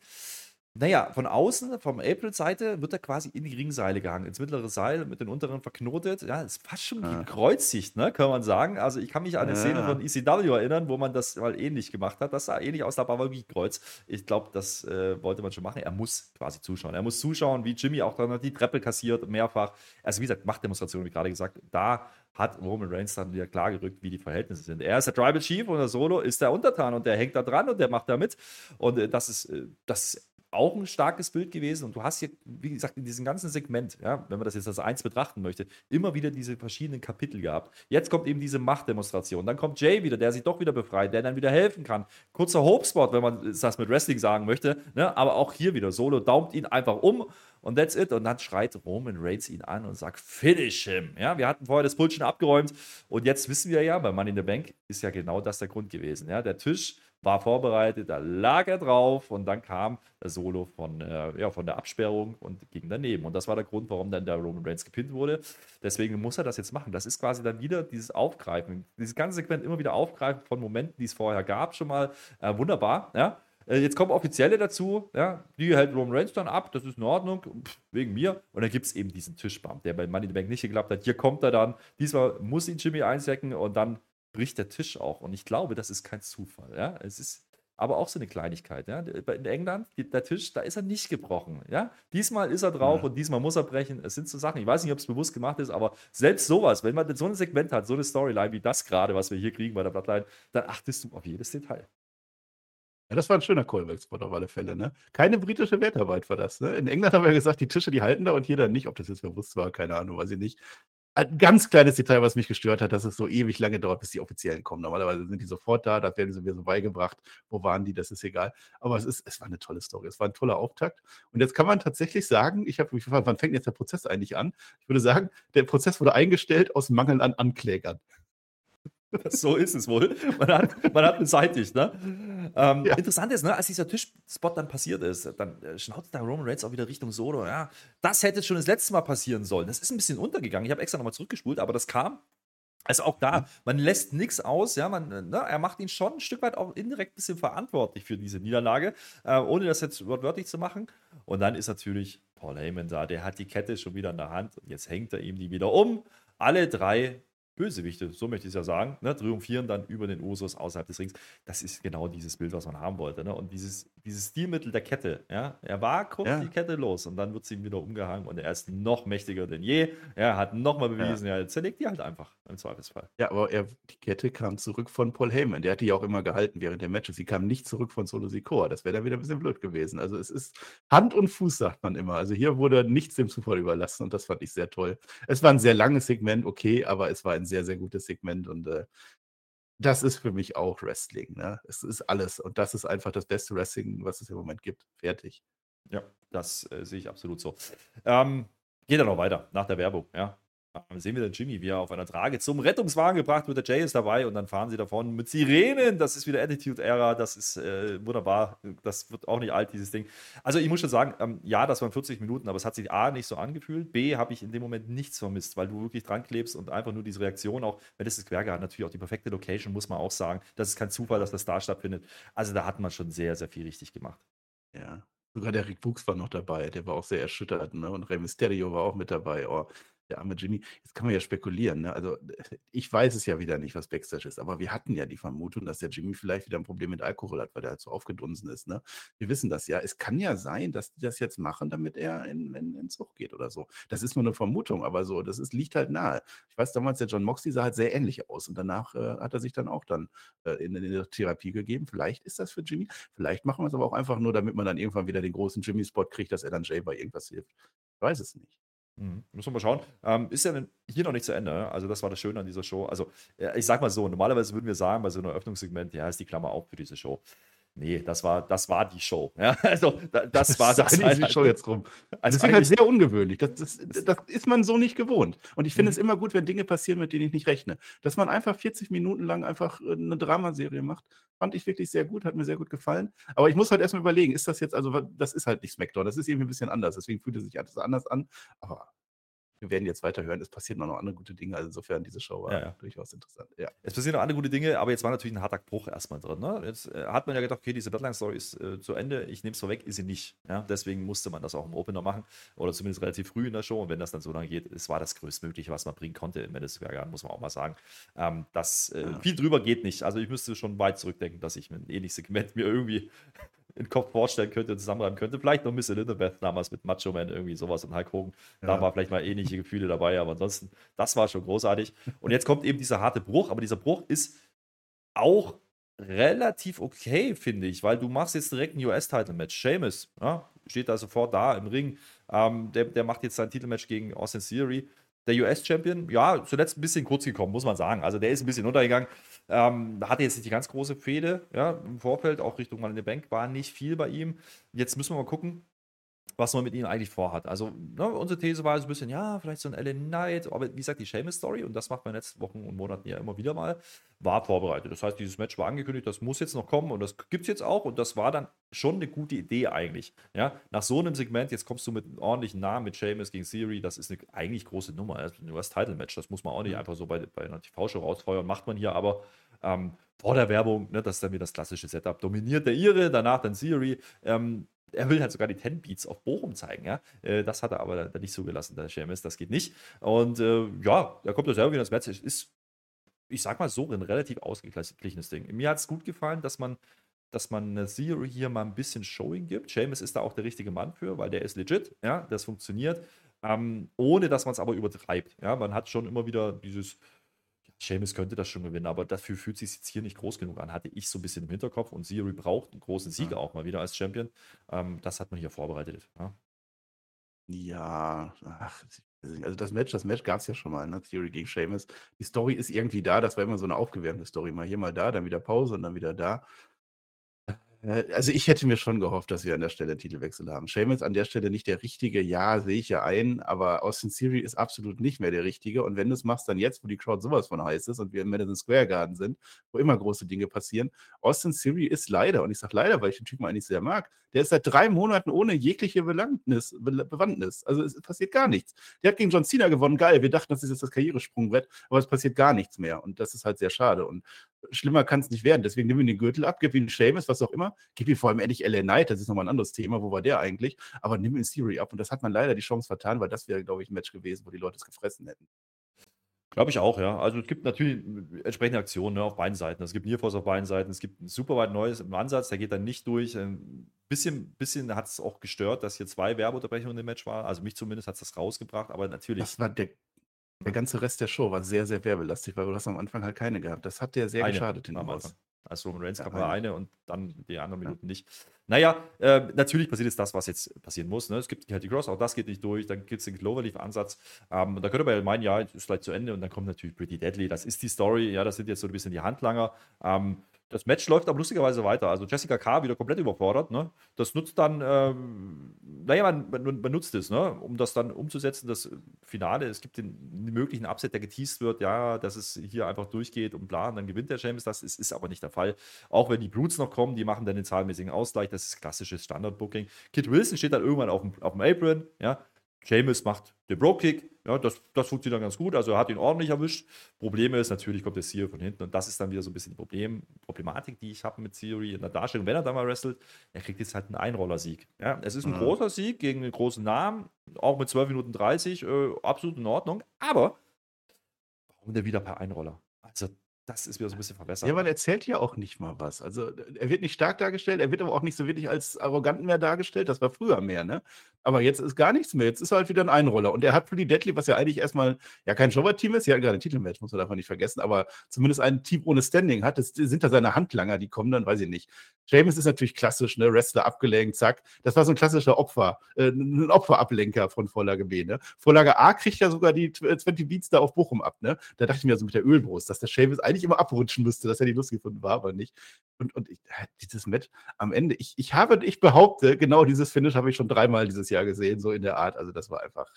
naja, von außen, vom April-Seite, wird er quasi in die Ringseile gehangen, ins mittlere Seil, mit den unteren verknotet. Ja, ist fast schon Ah. gekreuzigt, ne, kann man sagen. Also ich kann mich an eine Szene Ja. von ECW erinnern, wo man das mal ähnlich gemacht hat. Das sah ähnlich aus, da war wirklich Kreuz. Ich glaube, das äh, wollte man schon machen. Er muss quasi zuschauen. Er muss zuschauen, wie Jimmy auch dann die Treppe kassiert, mehrfach. Also wie gesagt, Machtdemonstration, wie gerade gesagt, da hat Roman Reigns dann wieder klargerückt, wie die Verhältnisse sind. Er ist der Tribal Chief und der Solo ist der Untertan und der hängt da dran und der macht da mit. Und äh, das ist, äh, das ist auch ein starkes Bild gewesen. Und du hast hier, wie gesagt, in diesem ganzen Segment, ja, wenn man das jetzt als eins betrachten möchte, immer wieder diese verschiedenen Kapitel gehabt. Jetzt kommt eben diese Machtdemonstration. Dann kommt Jay wieder, der sich doch wieder befreit, der dann wieder helfen kann. Kurzer Hope-Spot, wenn man das mit Wrestling sagen möchte. Ne? Aber auch hier wieder, Solo daumt ihn einfach um und that's it. Und dann schreit Roman Reigns ihn an und sagt, finish him. Ja, wir hatten vorher das Pult schon abgeräumt und jetzt wissen wir ja, bei Money in the Bank ist ja genau das der Grund gewesen. Ja, der Tisch war vorbereitet, da lag er drauf und dann kam der Solo von, äh, ja, von der Absperrung und ging daneben. Und das war der Grund, warum dann der Roman Reigns gepinnt wurde. Deswegen muss er das jetzt machen. Das ist quasi dann wieder dieses Aufgreifen, dieses ganze Segment immer wieder aufgreifen von Momenten, die es vorher gab, schon mal äh, wunderbar. Ja? Äh, Jetzt kommen Offizielle dazu, ja, die hält Roman Reigns dann ab, das ist in Ordnung, pff, wegen mir. Und dann gibt es eben diesen Tischbump, der bei Money in the Bank nicht geklappt hat. Hier kommt er dann, diesmal muss ihn Jimmy einstecken und dann bricht der Tisch auch. Und ich glaube, das ist kein Zufall. Ja? Es ist aber auch so eine Kleinigkeit. Ja? In England, der Tisch, da ist er nicht gebrochen. Ja? Diesmal ist er drauf Ja. und diesmal muss er brechen. Es sind so Sachen, ich weiß nicht, ob es bewusst gemacht ist, aber selbst sowas, wenn man so ein Segment hat, so eine Storyline wie das gerade, was wir hier kriegen bei der Bloodline, dann achtest du auf jedes Detail. Ja, das war ein schöner Callback-Spot auf alle Fälle. Ne? Keine britische Wertarbeit war das. Ne? In England haben wir gesagt, die Tische, die halten da und hier dann nicht. Ob das jetzt bewusst war, keine Ahnung, weiß ich nicht. Ein ganz kleines Detail, was mich gestört hat, dass es so ewig lange dauert, bis die Offiziellen kommen. Normalerweise sind die sofort da, da werden sie mir so beigebracht. Wo waren die? Das ist egal. Aber es, ist, es war eine tolle Story. Es war ein toller Auftakt. Und jetzt kann man tatsächlich sagen, ich habe mich gefragt, wann fängt jetzt der Prozess eigentlich an? Ich würde sagen, der Prozess wurde eingestellt aus Mangel an Anklägern. [laughs] So ist es wohl. Man hat, man hat beseitigt. Ne? Ähm, Ja. Interessant ist, ne, als dieser Tischspot dann passiert ist, dann äh, schaut da Roman Reigns auch wieder Richtung Solo. Ja, das hätte schon das letzte Mal passieren sollen. Das ist ein bisschen untergegangen. Ich habe extra nochmal zurückgespult, aber das kam. Also auch da, man lässt nichts aus, ja, man, ne, er macht ihn schon ein Stück weit auch indirekt ein bisschen verantwortlich für diese Niederlage, äh, ohne das jetzt wortwörtlich zu machen. Und dann ist natürlich Paul Heyman da, der hat die Kette schon wieder in der Hand und jetzt hängt er ihm die wieder um. Alle drei Bösewichte, so möchte ich es ja sagen, ne, triumphieren dann über den Usos außerhalb des Rings. Das ist genau dieses Bild, was man haben wollte. Ne? Und dieses, dieses Stilmittel der Kette, ja, er war kurz Ja. die Kette los und dann wird sie ihm wieder umgehangen und er ist noch mächtiger denn je. Er hat nochmal bewiesen, ja. er zerlegt die halt einfach im Zweifelsfall. Ja, aber er, die Kette kam zurück von Paul Heyman. Der hat die auch immer gehalten während der Matches. Sie kam nicht zurück von Solo Sikoa. Das wäre dann wieder ein bisschen blöd gewesen. Also es ist Hand und Fuß, sagt man immer. Also hier wurde nichts dem Zufall überlassen und das fand ich sehr toll. Es war ein sehr langes Segment, okay, aber es war ein sehr, sehr gutes Segment und äh, das ist für mich auch Wrestling. Ne? Es ist alles und das ist einfach das beste Wrestling, was es im Moment gibt. Fertig. Ja, das äh, sehe ich absolut so. Ähm, geht dann noch weiter nach der Werbung, ja. Ähm, sehen wir den Jimmy, wie er auf einer Trage zum Rettungswagen gebracht wird. Der Jay ist dabei und dann fahren sie davon mit Sirenen. Das ist wieder Attitude-Ära. Das ist äh, wunderbar. Das wird auch nicht alt, dieses Ding. Also, ich muss schon sagen, ähm, ja, das waren 40 Minuten, aber es hat sich A nicht so angefühlt. B, habe ich in dem Moment nichts vermisst, weil du wirklich dran klebst und einfach nur diese Reaktion auch, wenn es das Querge hat, natürlich auch die perfekte Location, muss man auch sagen. Das ist kein Zufall, dass das da stattfindet. Also, da hat man schon sehr, sehr viel richtig gemacht. Ja. Sogar der Rick Wuchs war noch dabei, der war auch sehr erschüttert, ne? Und Rey Mysterio war auch mit dabei. Oh, der arme Jimmy. Jetzt kann man ja spekulieren, ne? Also ich weiß es ja wieder nicht, was Backstage ist, aber wir hatten ja die Vermutung, dass der Jimmy vielleicht wieder ein Problem mit Alkohol hat, weil der halt so aufgedunsen ist, ne? Wir wissen das ja. Es kann ja sein, dass die das jetzt machen, damit er in, in, in Zug geht oder so. Das ist nur eine Vermutung, aber so, das ist, liegt halt nahe. Ich weiß damals, der John Moxley sah halt sehr ähnlich aus und danach äh, hat er sich dann auch dann äh, in, in die Therapie gegeben. Vielleicht ist das für Jimmy. Vielleicht machen wir es aber auch einfach nur, damit man dann irgendwann wieder den großen Jimmy-Spot kriegt, dass er dann Jay bei irgendwas hilft. Ich weiß es nicht. Mhm. Müssen wir mal schauen. Ähm, ist ja hier noch nicht zu Ende. ne? Also, das war das Schöne an dieser Show. Also, äh, ich sag mal so: Normalerweise würden wir sagen, bei so einem Eröffnungssegment, ja, ist die Klammer auf für diese Show. Nee, das war, das war die Show. Ja, [laughs] also, da, das war das. die Show jetzt rum. Also das ist halt sehr ungewöhnlich. Das, das, das ist man so nicht gewohnt. Und ich finde Mhm. es immer gut, wenn Dinge passieren, mit denen ich nicht rechne. Dass man einfach 40 Minuten lang einfach äh, eine Dramaserie macht, fand ich wirklich sehr gut, hat mir sehr gut gefallen. Aber ich muss halt erstmal überlegen, ist das jetzt, also das ist halt nicht SmackDown, das ist irgendwie ein bisschen anders. Deswegen fühlt es sich alles anders an. Aber wir werden jetzt weiterhören. Es passieren noch andere gute Dinge. Also insofern, diese Show war Ja, ja. durchaus interessant. Ja. Es passieren noch andere gute Dinge, aber jetzt war natürlich ein harter Bruch erstmal drin. Ne? Jetzt äh, hat man ja gedacht, okay, diese Bloodline-Story ist äh, zu Ende, ich nehme es vorweg, ist sie nicht. Ja? Deswegen musste man das auch im Opener machen oder zumindest relativ früh in der Show. Und wenn das dann so lange geht, es war das Größtmögliche, was man bringen konnte im Garden, muss man auch mal sagen. Ähm, das, äh. Viel drüber geht nicht. Also ich müsste schon weit zurückdenken, dass ich ein ähnliches Segment [laughs] mir irgendwie in den Kopf vorstellen könnte und zusammenreiben könnte. Vielleicht noch Miss Elizabeth damals mit Macho Man, irgendwie sowas und Hulk Hogan. Da Ja. war vielleicht mal ähnliche Gefühle dabei, aber ansonsten, das war schon großartig. Und jetzt kommt eben dieser harte Bruch, aber dieser Bruch ist auch relativ okay, finde ich, weil du machst jetzt direkt ein US-Title-Match. Sheamus ja, steht da sofort da im Ring. Ähm, der, der macht jetzt sein Titelmatch gegen Austin Theory. Der US-Champion, ja, zuletzt ein bisschen kurz gekommen, muss man sagen. Also der ist ein bisschen untergegangen. Ähm, hatte jetzt nicht die ganz große Fehde, ja, im Vorfeld, auch Richtung Mann in der Bank, war nicht viel bei ihm. Jetzt müssen wir mal gucken, was man mit ihm eigentlich vorhat. Also, ne, unsere These war so ein bisschen, ja, vielleicht so ein Ellen Knight, aber wie gesagt, die Sheamus-Story, und das macht man in den letzten Wochen und Monaten ja immer wieder mal, war vorbereitet. Das heißt, dieses Match war angekündigt, das muss jetzt noch kommen und das gibt es jetzt auch und das war dann schon eine gute Idee eigentlich. Ja, nach so einem Segment, jetzt kommst du mit einem ordentlichen Namen, mit Sheamus gegen Theory, das ist eine eigentlich große Nummer. Das ist ein US-Title-Match, das muss man auch nicht einfach so bei, bei einer TV-Show rausfeuern, macht man hier aber ähm, vor der Werbung, ne, das ist dann wieder das klassische Setup. Dominiert der Ire, danach dann Theory. Ähm, er will halt sogar die 10 Beats auf Bochum zeigen, ja. Äh, das hat er aber nicht zugelassen, der Sheamus, das geht nicht. Und äh, ja, da kommt er selber wieder ins Match. Ist, ich sag mal so, ein relativ ausgeglichenes Ding. Mir hat es gut gefallen, dass man, dass man Theory hier mal ein bisschen Showing gibt. Sheamus ist da auch der richtige Mann für, weil der ist legit, ja, das funktioniert. Ähm, ohne dass man es aber übertreibt. Ja, man hat schon immer wieder dieses, Seamus könnte das schon gewinnen, aber dafür fühlt sich jetzt hier nicht groß genug an, hatte ich so ein bisschen im Hinterkopf. Und Theory braucht einen großen Sieg Ja. auch mal wieder als Champion. Ähm, das hat man hier vorbereitet. Ja. Ja, ach, also das Match, das Match gab es ja schon mal, ne? Theory gegen Sheamus. Die Story ist irgendwie da, das war immer so eine aufgewärmte Story. Mal hier, mal da, dann wieder Pause und dann wieder da. Äh, Also ich hätte mir schon gehofft, dass wir an der Stelle einen Titelwechsel haben. Sheamus an der Stelle nicht der Richtige, ja, sehe ich ja ein, aber Austin Theory ist absolut nicht mehr der Richtige. Und wenn du es machst, dann jetzt, wo die Crowd sowas von heiß ist und wir im Madison Square Garden sind, wo immer große Dinge passieren, Austin Theory ist leider, und ich sage leider, weil ich den Typen eigentlich sehr mag, der ist seit drei Monaten ohne jegliche Bewandtnis. Be Bewandtnis. Also es passiert gar nichts. Der hat gegen John Cena gewonnen, geil. Wir dachten, das ist jetzt das Karrieresprungbrett, aber es passiert gar nichts mehr. Und das ist halt sehr schade. Und schlimmer kann es nicht werden. Deswegen nimm ihm den Gürtel ab, gib ihm Seamus, was auch immer. Gib ihm vor allem endlich LA Knight, das ist nochmal ein anderes Thema. Wo war der eigentlich? Aber nimm ihm Theory ab. Und das hat man leider die Chance vertan, weil das wäre, glaube ich, ein Match gewesen, wo die Leute es gefressen hätten. Glaube ich auch, ja. Also es gibt natürlich entsprechende Aktionen ne, auf beiden Seiten. Es gibt Nearforce auf beiden Seiten. Es gibt ein super weit neues Ansatz, der geht dann nicht durch. Ein bisschen, bisschen hat es auch gestört, dass hier zwei Werbeunterbrechungen im Match waren. Also mich zumindest hat es das rausgebracht, aber natürlich. Das war der, der ganze Rest der Show war sehr, sehr werbelastig, weil du hast am Anfang halt keine gehabt. Das hat dir sehr Eine geschadet hinten raus. Also Roman Reigns Ja, gab nur eine. und dann die anderen Minuten nicht. Naja, äh, natürlich passiert jetzt das, was jetzt passieren muss. Ne? Es gibt halt die Cross, auch das geht nicht durch. Dann gibt es den Cloverleaf-Ansatz. Ähm, und da könnte man ja meinen, ja, ist vielleicht zu Ende und dann kommt natürlich Pretty Deadly. Das ist die Story. Ja, das sind jetzt so ein bisschen die Handlanger. Ähm, das Match läuft aber lustigerweise weiter. Also Jessica K. wieder komplett überfordert. Ne? Das nutzt dann, ähm, naja, man, man, man nutzt es, ne? um das dann umzusetzen. Das Finale, es gibt den möglichen Upset, der geteased wird, ja, dass es hier einfach durchgeht und bla, und dann gewinnt der James. Das ist, ist aber nicht der Fall. Auch wenn die Brutes noch kommen, die machen dann den zahlenmäßigen Ausgleich. Das ist klassisches Standard-Booking. Kit Wilson steht dann irgendwann auf dem, auf dem Apron, ja. James macht den Bro-Kick, ja, das, das funktioniert dann ganz gut. Also er hat ihn ordentlich erwischt. Problem ist, natürlich kommt der Seer von hinten und das ist dann wieder so ein bisschen die Problem, Problematik, die ich habe mit Theory in der Darstellung. Wenn er da mal wrestelt, er kriegt jetzt halt einen Einrollersieg. Ja, es ist ein Mhm. großer Sieg gegen einen großen Namen, auch mit 12 Minuten 30, äh, absolut in Ordnung. Aber warum der wieder per Einroller? Also, das ist wieder so ein bisschen verbessert. Ja, weil er erzählt ja auch nicht mal was. Also er wird nicht stark dargestellt, er wird aber auch nicht so wirklich als arrogant mehr dargestellt. Das war früher mehr, ne? Aber jetzt ist gar nichts mehr. Jetzt ist er halt wieder ein Einroller. Und er hat für die Deadly, was ja eigentlich erstmal ja kein Showboy-Team ist, ja gerade ein Titelmatch, muss man davon nicht vergessen, aber zumindest ein Team ohne Standing hat. Das sind da seine Handlanger, die kommen dann, weiß ich nicht. Seamus ist natürlich klassisch, ne? Wrestler abgelenkt, zack. Das war so ein klassischer Opfer, äh, ein Opferablenker von Vorlage B, ne? Vorlage A kriegt ja sogar die 20 Beats da auf Bochum ab, ne? Da dachte ich mir so mit der Ölbrust, dass der Seamus eigentlich immer abrutschen müsste, dass er die Lust gefunden war, aber nicht. Und, und ich, äh, dieses Match am Ende, ich, ich habe, ich behaupte, genau dieses Finish habe ich schon dreimal dieses Jahr gesehen, so in der Art. Also das war einfach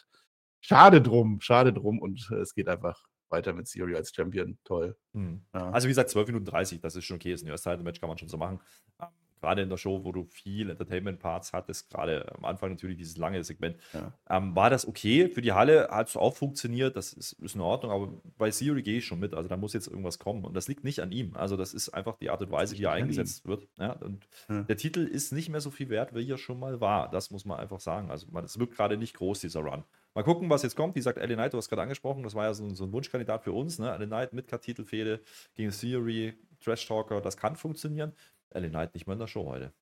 schade drum, schade drum und äh, es geht einfach weiter mit Siri als Champion. Toll. Hm. Ja. Also wie gesagt, 12 Minuten 30, das ist schon okay. Das ist ein Match kann man schon so machen. Ähm, Gerade in der Show, wo du viel Entertainment-Parts hattest, gerade am Anfang natürlich dieses lange Segment, Ja. ähm, war das okay. Für die Halle hat es auch funktioniert, das ist, ist in Ordnung, aber bei Theory gehe ich schon mit. Also da muss jetzt irgendwas kommen. Und das liegt nicht an ihm. Also das ist einfach die Art und Weise, wie er eingesetzt wird. Ja, und Ja. der Titel ist nicht mehr so viel wert, wie er schon mal war. Das muss man einfach sagen. Also man- es wirkt gerade nicht groß, dieser Run. Mal gucken, was jetzt kommt. Wie gesagt, LA Knight, du hast gerade angesprochen, das war ja so, so ein Wunschkandidat für uns. Ne? LA Knight mit Titelfehde gegen Theory, Trash Talker, das kann funktionieren. LA Knight nicht mehr in der Show heute.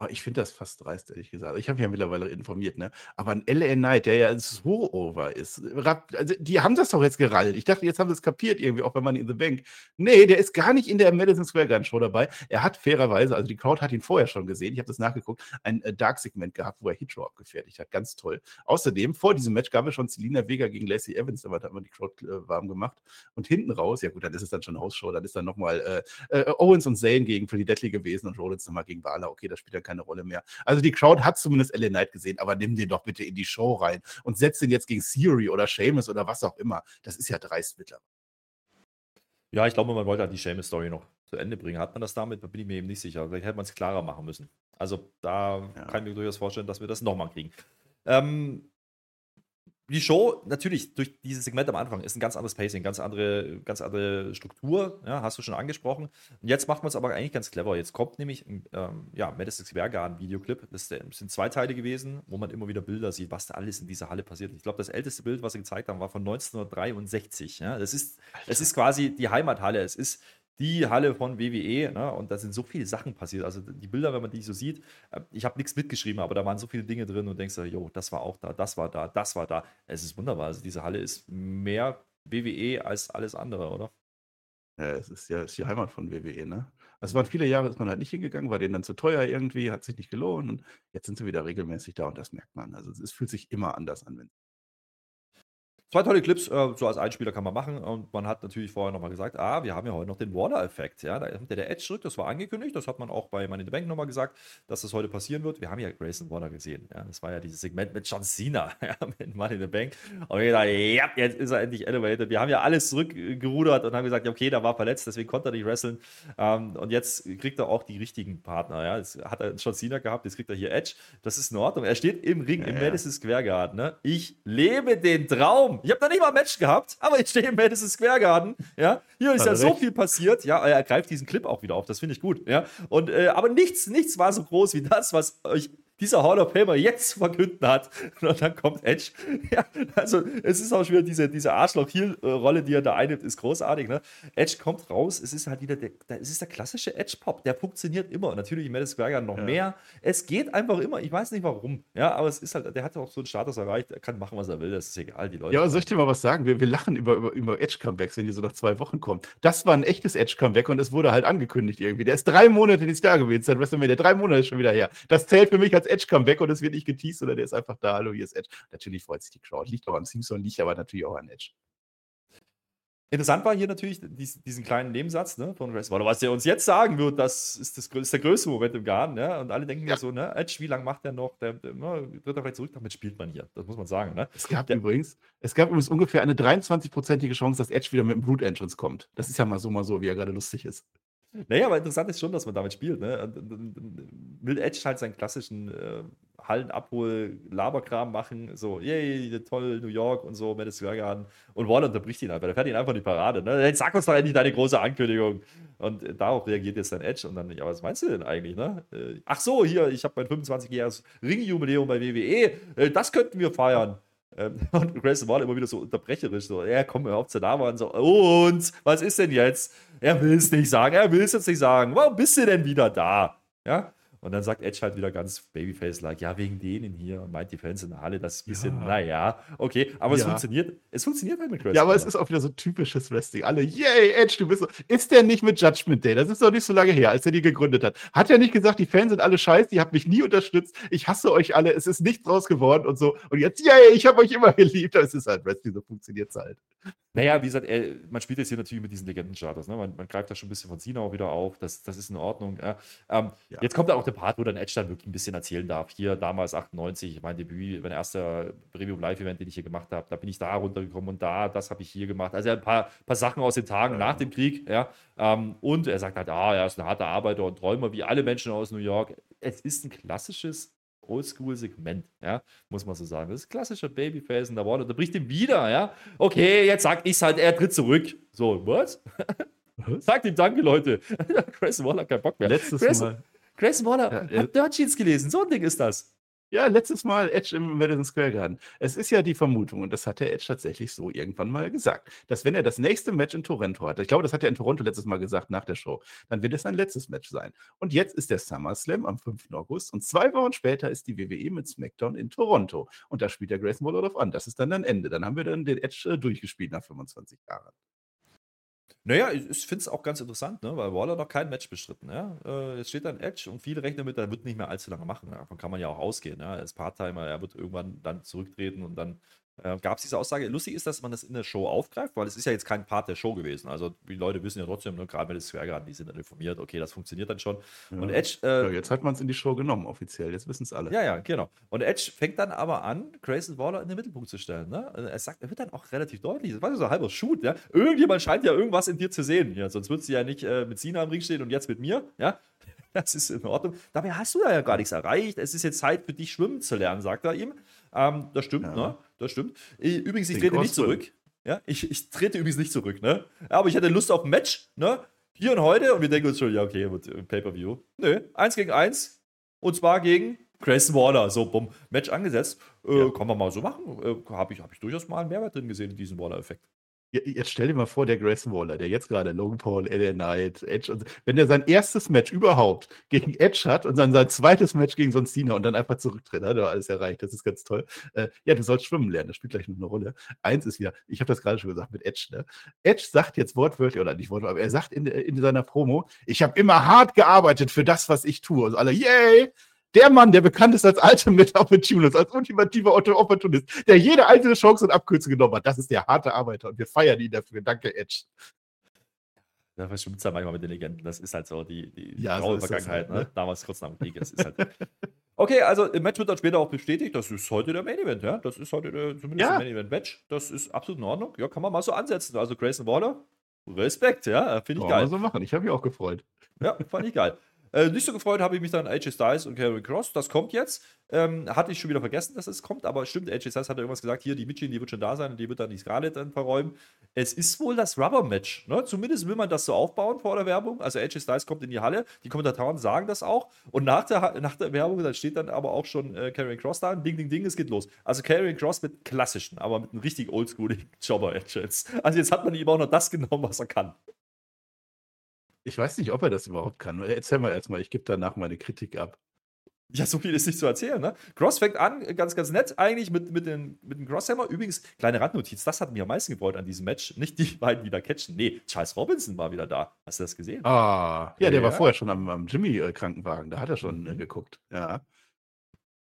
Aber ich finde das fast dreist, ehrlich gesagt. Ich habe ja mittlerweile informiert, ne? Aber ein LA Knight, der ja so over ist, rap- also die haben das doch jetzt gerallt. Ich dachte, jetzt haben sie es kapiert, irgendwie, auch bei Money in the Bank. Nee, der ist gar nicht in der Madison Square Garden Show dabei. Er hat fairerweise, also die Crowd hat ihn vorher schon gesehen, ich habe das nachgeguckt, ein äh, Dark-Segment gehabt, wo er Hitro abgefertigt hat. Ganz toll. Außerdem, vor diesem Match gab es schon Selina Vega gegen Lacey Evans, da hat man die Crowd äh, warm gemacht. Und hinten raus, ja gut, dann ist es dann schon Hausshow, dann ist dann nochmal äh, äh, Owens und Zane gegen Pretty Deadly gewesen und Rollins nochmal gegen Bala. Okay, das spielt dann keine Rolle mehr. Also die Crowd hat zumindest LA Knight gesehen, aber nimm den doch bitte in die Show rein und setz den jetzt gegen Theory oder Sheamus oder was auch immer. Das ist ja dreist mittlerweile. Ja, ich glaube, man wollte halt die Seamus-Story noch zu Ende bringen. Hat man das damit? Da bin ich mir eben nicht sicher. Vielleicht hätte man es klarer machen müssen. Also da Ja. kann ich mir durchaus vorstellen, dass wir das nochmal kriegen. Ähm, die Show, natürlich, durch dieses Segment am Anfang ist ein ganz anderes Pacing, ganz andere, ganz andere Struktur, ja, hast du schon angesprochen. Und jetzt macht man es aber eigentlich ganz clever. Jetzt kommt nämlich ähm, ja, Madison Square Garden Videoclip. Das sind zwei Teile gewesen, wo man immer wieder Bilder sieht, was da alles in dieser Halle passiert. Ich glaube, das älteste Bild, was sie gezeigt haben, war von 1963. Ja. Das ist, es ist quasi die Heimathalle. Es ist die Halle von WWE, ne? und da sind so viele Sachen passiert. Also die Bilder, wenn man die so sieht, äh, ich habe nichts mitgeschrieben, aber da waren so viele Dinge drin und denkst du, jo, das war auch da, das war da, das war da. Es ist wunderbar. Also diese Halle ist mehr WWE als alles andere, oder? Ja, es ist ja ist die Heimat von WWE, ne? Also es waren viele Jahre, ist man halt nicht hingegangen, war denen dann zu teuer irgendwie, hat sich nicht gelohnt und jetzt sind sie wieder regelmäßig da und das merkt man. Also es fühlt sich immer anders an, wenn Zwei tolle Clips, äh, so als Einspieler kann man machen. Und man hat natürlich vorher nochmal gesagt, ah, wir haben ja heute noch den Water-Effekt. Ja, da kommt ja der Edge zurück, das war angekündigt. Das hat man auch bei Money in the Bank nochmal gesagt, dass das heute passieren wird. Wir haben ja Grayson Water gesehen. Ja, das war ja dieses Segment mit John Cena [laughs] ja, mit Money in the Bank. Und wir gedacht, ja, jetzt ist er endlich elevated. Wir haben ja alles zurückgerudert und haben gesagt, ja, okay, der war verletzt, deswegen konnte er nicht wresteln. Ähm, und jetzt kriegt er auch die richtigen Partner. Ja, jetzt hat er John Cena gehabt, jetzt kriegt er hier Edge. Das ist in Ordnung. Er steht im Ring Ja, im. Madison Square Garden. Ne? Ich lebe den Traum. Ich habe da nicht mal ein Match gehabt, aber ich stehe im Madison Square Garden. Ja, hier ist ja so viel passiert. Ja, er greift diesen Clip auch wieder auf. Das finde ich gut. Ja, und äh, aber nichts, nichts war so groß wie das, was euch dieser Hall of Famer jetzt zu verkünden hat. [laughs] Und dann kommt Edge. [laughs] Ja, also es ist auch schon wieder diese, diese Arschloch-Heel-Rolle, die er da einnimmt, ist großartig. Ne? Edge kommt raus, es ist halt wieder der, es ist der klassische Edge-Pop, der funktioniert immer. Und natürlich Madison Square Garden noch ja. mehr. Es geht einfach immer, ich weiß nicht warum. Ja, aber es ist halt, der hat auch so einen Status erreicht, er kann machen, was er will, das ist egal, die Leute. Ja, aber soll ich dir mal was sagen? Wir, wir lachen über, über, über Edge-Comebacks, wenn die so nach zwei Wochen kommen. Das war ein echtes Edge-Comeback und es wurde halt angekündigt irgendwie. Der ist drei Monate nicht da gewesen, seit WrestleMania, drei Monate ist schon wieder her. Das zählt für mich als Edge-Comeback und es wird nicht geteased oder der ist einfach da. Hallo, hier ist Edge. Natürlich freut sich die Crowd. Liegt auch am Simpson, liegt aber natürlich auch an Edge. Interessant war hier natürlich diesen kleinen Nebensatz ne, von Waller, was er uns jetzt sagen wird, das ist, das ist der größte Moment im Garten. Ne? Und alle denken ja so, ne, Edge, wie lange macht der noch? Der, der, ne, tritt er vielleicht zurück, damit spielt man hier. Das muss man sagen. Ne? Es gab der, übrigens, es gab übrigens ungefähr eine 23-prozentige Chance, dass Edge wieder mit dem Brute Entrance kommt. Das ist ja mal so, mal so, wie er gerade lustig ist. Naja, aber interessant ist schon, dass man damit spielt. Ne? Will Edge halt seinen klassischen äh, Hallenabhol-Laberkram machen, so, yay, toll, New York und so, Madison Square Garden. Und Waller unterbricht ihn einfach, der fährt ihn einfach in die Parade. Ne? Jetzt sag uns doch endlich deine große Ankündigung. Und äh, darauf reagiert jetzt dann Edge und dann, ja, was meinst du denn eigentlich, ne? Äh, ach so, hier, ich habe mein 25-jähriges Ringjubiläum bei WWE, äh, das könnten wir feiern. Ähm, [laughs] und Grayson Waller immer wieder so unterbrecherisch, so, ja, komm, hör auf zu labern, so, und, was ist denn jetzt? Er will es nicht sagen, er will es jetzt nicht sagen. Warum bist du denn wieder da? Ja, und dann sagt Edge halt wieder ganz Babyface-like, ja, wegen denen hier und meint die Fans in der Halle, das ist ein bisschen, ja. naja, okay, aber ja. es funktioniert, es funktioniert halt mit Chris. Ja, aber es ist auch wieder so typisches Wrestling. Alle, yay, Edge, du bist so. Ist der nicht mit Judgment Day? Das ist doch nicht so lange her, als er die gegründet hat. Hat er nicht gesagt, die Fans sind alle scheiße, die habt mich nie unterstützt, ich hasse euch alle, es ist nichts draus geworden und so. Und jetzt, yay, ich habe euch immer geliebt. Das ist halt Wrestling, so funktioniert es halt. Naja, wie gesagt, er, man spielt jetzt hier natürlich mit diesen Legendenstatus. Ne? Man, man, greift da schon ein bisschen von Cena auch wieder auf. Das, das ist in Ordnung. Ja. Ähm, ja. Jetzt kommt da auch der Part, wo dann Edge dann wirklich ein bisschen erzählen darf. Hier damals 98, mein Debüt, mein erster Premium Live-Event, den ich hier gemacht habe. Da bin ich da runtergekommen und da, das habe ich hier gemacht. Also ein paar, paar Sachen aus den Tagen ja. nach dem Krieg. Ja. Ähm, und er sagt halt, ah, er ist ein harter Arbeiter und Träumer, wie alle Menschen aus New York. Es ist ein klassisches Oldschool-Segment, ja, muss man so sagen. Das ist klassischer Babyface und da war, da bricht ihm wieder, ja. Okay, jetzt sag ich's halt, er tritt zurück. So, [laughs] was? Sagt ihm Danke, Leute. [laughs] Grayson Waller hat keinen Bock mehr. Letztes Grayson, Mal. Grayson Waller ja, hat Dirt Sheets gelesen. So ein Ding ist das. Ja, letztes Mal Edge im Madison Square Garden. Es ist ja die Vermutung, und das hat der Edge tatsächlich so irgendwann mal gesagt, dass wenn er das nächste Match in Toronto hat, ich glaube, das hat er in Toronto letztes Mal gesagt nach der Show, dann wird es sein letztes Match sein. Und jetzt ist der SummerSlam am 5. August und zwei Wochen später ist die WWE mit SmackDown in Toronto. Und da spielt der Grayson Waller drauf an. Das ist dann ein Ende. Dann haben wir dann den Edge äh, durchgespielt nach 25 Jahren. Naja, ich finde es auch ganz interessant, ne? weil Waller noch kein Match bestritten. Ja? Äh, jetzt steht da ein Edge und viele rechnen damit, er wird nicht mehr allzu lange machen. Davon kann man ja auch ausgehen. Ja? Er ist Part-Timer, er wird irgendwann dann zurücktreten und dann äh, gab es diese Aussage. Lustig ist, dass man das in der Show aufgreift, weil es ist ja jetzt kein Part der Show gewesen. Also die Leute wissen ja trotzdem, ne, gerade wenn es Square die sind dann informiert, okay, das funktioniert dann schon. Ja. Und Edge. Äh, ja, jetzt hat man es in die Show genommen, offiziell. Jetzt wissen es alle. Ja, ja, genau. Und Edge fängt dann aber an, Grayson Waller in den Mittelpunkt zu stellen. Ne? Er sagt, er wird dann auch relativ deutlich. Das war so ein halber Shoot. Ja? Irgendjemand scheint ja irgendwas in dir zu sehen. Ja? Sonst würdest du ja nicht äh, mit Sina am Ring stehen und jetzt mit mir. Ja? [laughs] Das ist in Ordnung. Dabei hast du ja gar nichts erreicht. Es ist jetzt Zeit für dich, schwimmen zu lernen, sagt er ihm. Ähm, das stimmt, ja. ne? Das stimmt. Übrigens, ich trete nicht zurück. Ja, ich, ich trete übrigens nicht zurück, ne? Aber ich hatte Lust auf ein Match, ne? Hier und heute. Und wir denken uns schon, ja, okay, Pay-Per-View. Nö, eins gegen eins. Und zwar gegen Grayson Waller. So, bumm, Match angesetzt. Äh, ja. Kann man mal so machen. Äh, Habe ich, hab ich durchaus mal einen Mehrwert drin gesehen in diesem Waller-Effekt. Jetzt stell dir mal vor, der Grayson Waller, der jetzt gerade Logan Paul, LA Knight, Edge, und, wenn der sein erstes Match überhaupt gegen Edge hat und dann sein zweites Match gegen Son Cena und dann einfach zurücktritt, hat er alles erreicht. Das ist ganz toll. Äh, ja, du sollst schwimmen lernen, das spielt gleich noch eine Rolle. Eins ist ja, ich habe das gerade schon gesagt mit Edge, ne? Edge sagt jetzt wortwörtlich, oder nicht wortwörtlich, aber er sagt in, in seiner Promo, ich habe immer hart gearbeitet für das, was ich tue. Also alle, yay! Der Mann, der bekannt ist als Ultimate Opportunist, als ultimativer Opportunist, der jede einzelne Chance und Abkürzung genommen hat, das ist der harte Arbeiter und wir feiern ihn dafür. Danke, Edge. Da verschwimmt es ja manchmal mit den Legenden. Das ist halt so die, die ja, graue so Vergangenheit, halt, ne? ne? Damals kurz nach dem Krieg. ist halt [laughs] okay, also im Match wird dann später auch bestätigt, das ist heute der Main Event, ja. Das ist heute der, zumindest ja. Main Event Match. Das ist absolut in Ordnung. Ja, kann man mal so ansetzen. Also Grayson Waller, Respekt, ja, finde ich geil. Kann man so machen. Ich habe mich auch gefreut. Ja, fand ich geil. Äh, nicht so gefreut habe ich mich dann AJ Styles und Karrion Cross. Das kommt jetzt. Ähm, hatte ich schon wieder vergessen, dass es kommt, aber stimmt, AJ Styles hat ja irgendwas gesagt, hier, die Mitchin, die wird schon da sein und die wird dann die Scarlett dann verräumen. Es ist wohl das Rubber-Match, ne? Zumindest will man das so aufbauen vor der Werbung. Also AJ Styles kommt in die Halle, die Kommentatoren sagen das auch und nach der, nach der Werbung, da steht dann aber auch schon äh, Karrion Cross da, ding, ding, ding, es geht los. Also Karrion Cross mit klassischen, aber mit einem richtig oldschooligen Jobber-Edge Also jetzt hat man ihm auch noch das genommen, was er kann. Ich weiß nicht, ob er das überhaupt kann. Erzähl mal erstmal, ich gebe danach meine Kritik ab. Ja, so viel ist nicht zu erzählen, ne? Cross fängt an, ganz, ganz nett eigentlich mit, mit, den, mit dem Crosshammer. Übrigens, kleine Randnotiz, das hat mich am meisten gefreut an diesem Match. Nicht die [laughs] beiden wieder catchen. Nee, Charles Robinson war wieder da. Hast du das gesehen? Ah, ja, der ja. war vorher schon am, am Jimmy-Krankenwagen. Da hat er schon äh, mhm. geguckt. Ja.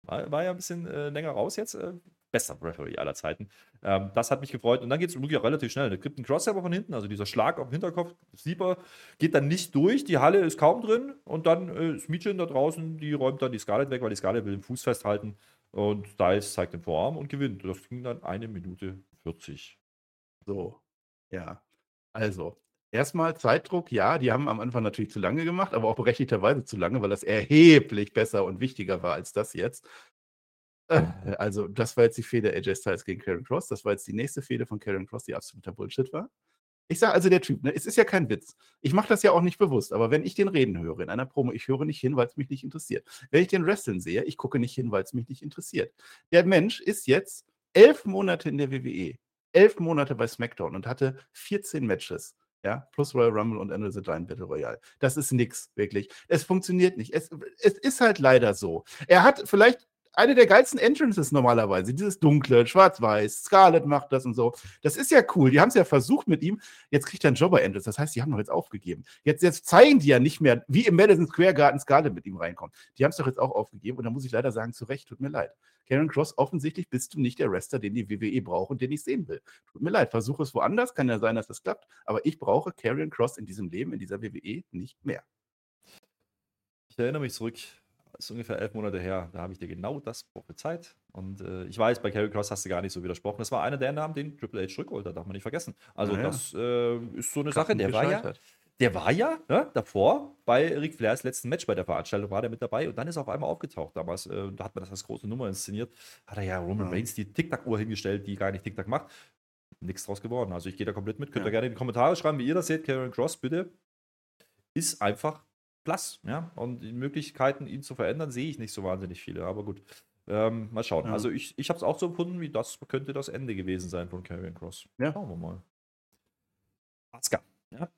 War, war ja ein bisschen äh, länger raus jetzt. Äh, bester Referee aller Zeiten. Ähm, das hat mich gefreut. Und dann geht es wirklich auch relativ schnell. Da gibt einen Crosshair von hinten, also dieser Schlag auf den Hinterkopf, Sieber, geht dann nicht durch. Die Halle ist kaum drin. Und dann äh, ist Mietchen da draußen, die räumt dann die Scarlett weg, weil die Scarlett will den Fuß festhalten. Und Styles zeigt den Vorarm und gewinnt. Das ging dann eine Minute 40. So, ja. Also, Erstmal Zeitdruck, ja, die haben am Anfang natürlich zu lange gemacht, aber auch berechtigterweise zu lange, weil das erheblich besser und wichtiger war als das jetzt. [laughs] Also, das war jetzt die Fehde AJ Styles gegen Karen Cross. Das war jetzt die nächste Fehde von Karen Cross, die absoluter Bullshit war. Ich sage also, der Typ, ne, es ist ja kein Witz. Ich mache das ja auch nicht bewusst, aber wenn ich den reden höre in einer Promo, ich höre nicht hin, weil es mich nicht interessiert. Wenn ich den Wrestling sehe, ich gucke nicht hin, weil es mich nicht interessiert. Der Mensch ist jetzt elf Monate in der WWE, elf Monate bei SmackDown und hatte 14 Matches. Ja, plus Royal Rumble und Ende the Giant Battle Royale. Das ist nix, wirklich. Es funktioniert nicht. Es, es ist halt leider so. Er hat vielleicht eine der geilsten Entrances normalerweise. Dieses dunkle, schwarz-weiß, Scarlett macht das und so. Das ist ja cool. Die haben es ja versucht mit ihm. Jetzt kriegt er einen Jobber-Entrance. Das heißt, die haben doch jetzt aufgegeben. Jetzt, jetzt zeigen die ja nicht mehr, wie im Madison Square Garden Scarlett mit ihm reinkommt. Die haben es doch jetzt auch aufgegeben. Und da muss ich leider sagen, zu Recht, tut mir leid. Karen Cross, offensichtlich bist du nicht der Wrestler, den die WWE braucht und den ich sehen will. Tut mir leid, versuche es woanders. Kann ja sein, dass das klappt. Aber ich brauche Karen Cross in diesem Leben, in dieser WWE nicht mehr. Ich erinnere mich zurück ist ungefähr elf Monate her. Da habe ich dir genau das prophezeit. Und äh, ich weiß, bei Carry Cross hast du gar nicht so widersprochen. Das war einer der Namen, den Triple H zurückholt hat, darf man nicht vergessen. Also, naja. das äh, ist so eine Sache. Der war ja. Der war ja ne, davor bei Ric Flairs letzten Match bei der Veranstaltung, war der mit dabei und dann ist er auf einmal aufgetaucht damals. Äh, da hat man das als große Nummer inszeniert. Hat er ja Roman ja. Reigns die Tic-Tac-Uhr hingestellt, die gar nicht Tic-Tac macht. Nichts draus geworden. Also ich gehe da komplett mit. Könnt ihr gerne in die Kommentare schreiben, wie ihr das seht. Karen Cross, bitte. Ist einfach Platz. Ja? Und die Möglichkeiten, ihn zu verändern, sehe ich nicht so wahnsinnig viele. Aber gut, ähm, mal schauen. Ja. Also ich, ich habe es auch so empfunden, wie das könnte das Ende gewesen sein von Karrion Cross. Ja. Schauen wir mal. Asuka, ja.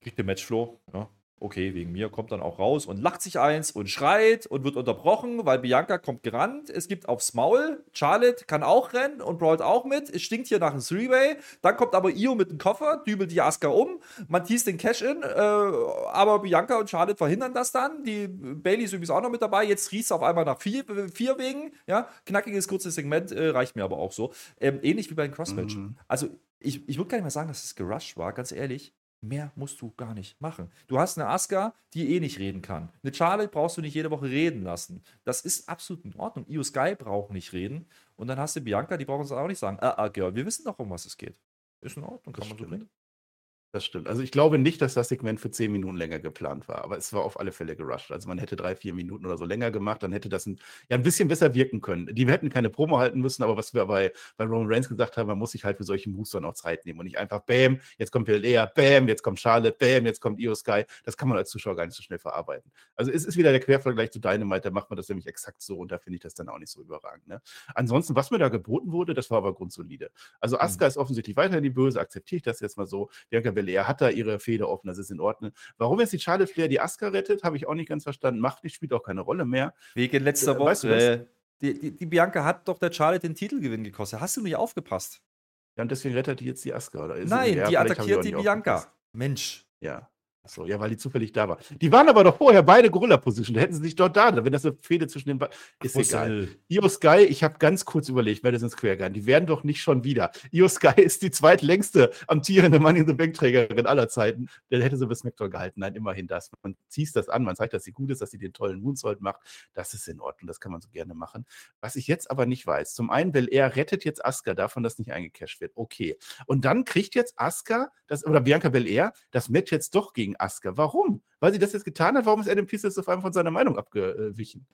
Kriegt den Matchflow, ja okay, wegen mir, kommt dann auch raus und lacht sich eins und schreit und wird unterbrochen, weil Bianca kommt gerannt. Es gibt aufs Maul. Charlotte kann auch rennen und brawlt auch mit. Es stinkt hier nach einem Three-Way. Dann kommt aber Io mit dem Koffer, dübelt die Asuka um. Man teast den Cash-In, äh, aber Bianca und Charlotte verhindern das dann. Die Bailey ist übrigens auch noch mit dabei. Jetzt riecht es auf einmal nach vier, vier Wegen. Ja, knackiges, kurzes Segment, äh, reicht mir aber auch so. Ähm, ähnlich wie bei den Crossmatch. Mhm. Also, ich, ich würde gar nicht mal sagen, dass es gerusht war, ganz ehrlich. Mehr musst du gar nicht machen. Du hast eine Asuka, die eh nicht reden kann. Eine Charlotte brauchst du nicht jede Woche reden lassen. Das ist absolut in Ordnung. Io Sky braucht nicht reden. Und dann hast du Bianca, die braucht uns auch nicht sagen, ah, ah, Girl, wir wissen doch, um was es geht. Ist in Ordnung, kann das man so bringen. Das stimmt. Also ich glaube nicht, dass das Segment für zehn Minuten länger geplant war, aber es war auf alle Fälle gerusht. Also man hätte drei, vier Minuten oder so länger gemacht, dann hätte das ein, ja, ein bisschen besser wirken können. Die hätten keine Promo halten müssen, aber was wir bei, bei Roman Reigns gesagt haben, man muss sich halt für solche Moves dann auch Zeit nehmen und nicht einfach Bam, jetzt kommt Lea, Bam, jetzt kommt Charlotte, Bam, jetzt kommt Io Sky. Das kann man als Zuschauer gar nicht so schnell verarbeiten. Also es ist wieder der Quervergleich zu Dynamite, da macht man das nämlich exakt so und da finde ich das dann auch nicht so überragend. Ne? Ansonsten, was mir da geboten wurde, das war aber grundsolide. Also Asuka mhm. ist offensichtlich weiterhin die Böse, akzeptiere ich das jetzt mal so. Bianca Belair hat da ihre Feder offen, das ist in Ordnung. Warum jetzt die Charlotte Flair die Asuka rettet, habe ich auch nicht ganz verstanden. Macht nicht, spielt auch keine Rolle mehr. Wegen letzter äh, Woche. Weißt du äh, die, die, die, Bianca hat doch der Charlotte den Titelgewinn gekostet. Hast du nicht aufgepasst? Ja, und deswegen rettet die jetzt die Asuka, oder? Nein, die attackiert die Bianca. Mensch. Ja. Achso, ja, weil die zufällig da war. Die waren aber doch vorher beide Gorilla-Position. Da hätten sie sich dort da, wenn das eine Fehde zwischen den beiden. Ist Ach, egal. Io Sky, ich habe ganz kurz überlegt, Madison Square Garden, die werden doch nicht schon wieder. Io Sky [laughs] ist die zweitlängste amtierende Money in the Bank-Trägerin aller Zeiten. Der hätte sie bis SmackDown gehalten. Nein, immerhin das. Man zieht das an, man zeigt, dass sie gut ist, dass sie den tollen Moonsault macht. Das ist in Ordnung, das kann man so gerne machen. Was ich jetzt aber nicht weiß, zum einen will er rettet jetzt Asuka davon, dass nicht eingecasht wird. Okay. Und dann kriegt jetzt Asuka, das, oder Bianca Belair, das Match jetzt doch gegen gegen Asuka. Warum? Weil sie das jetzt getan hat, warum ist Adam Pearce jetzt auf einmal von seiner Meinung abgewichen?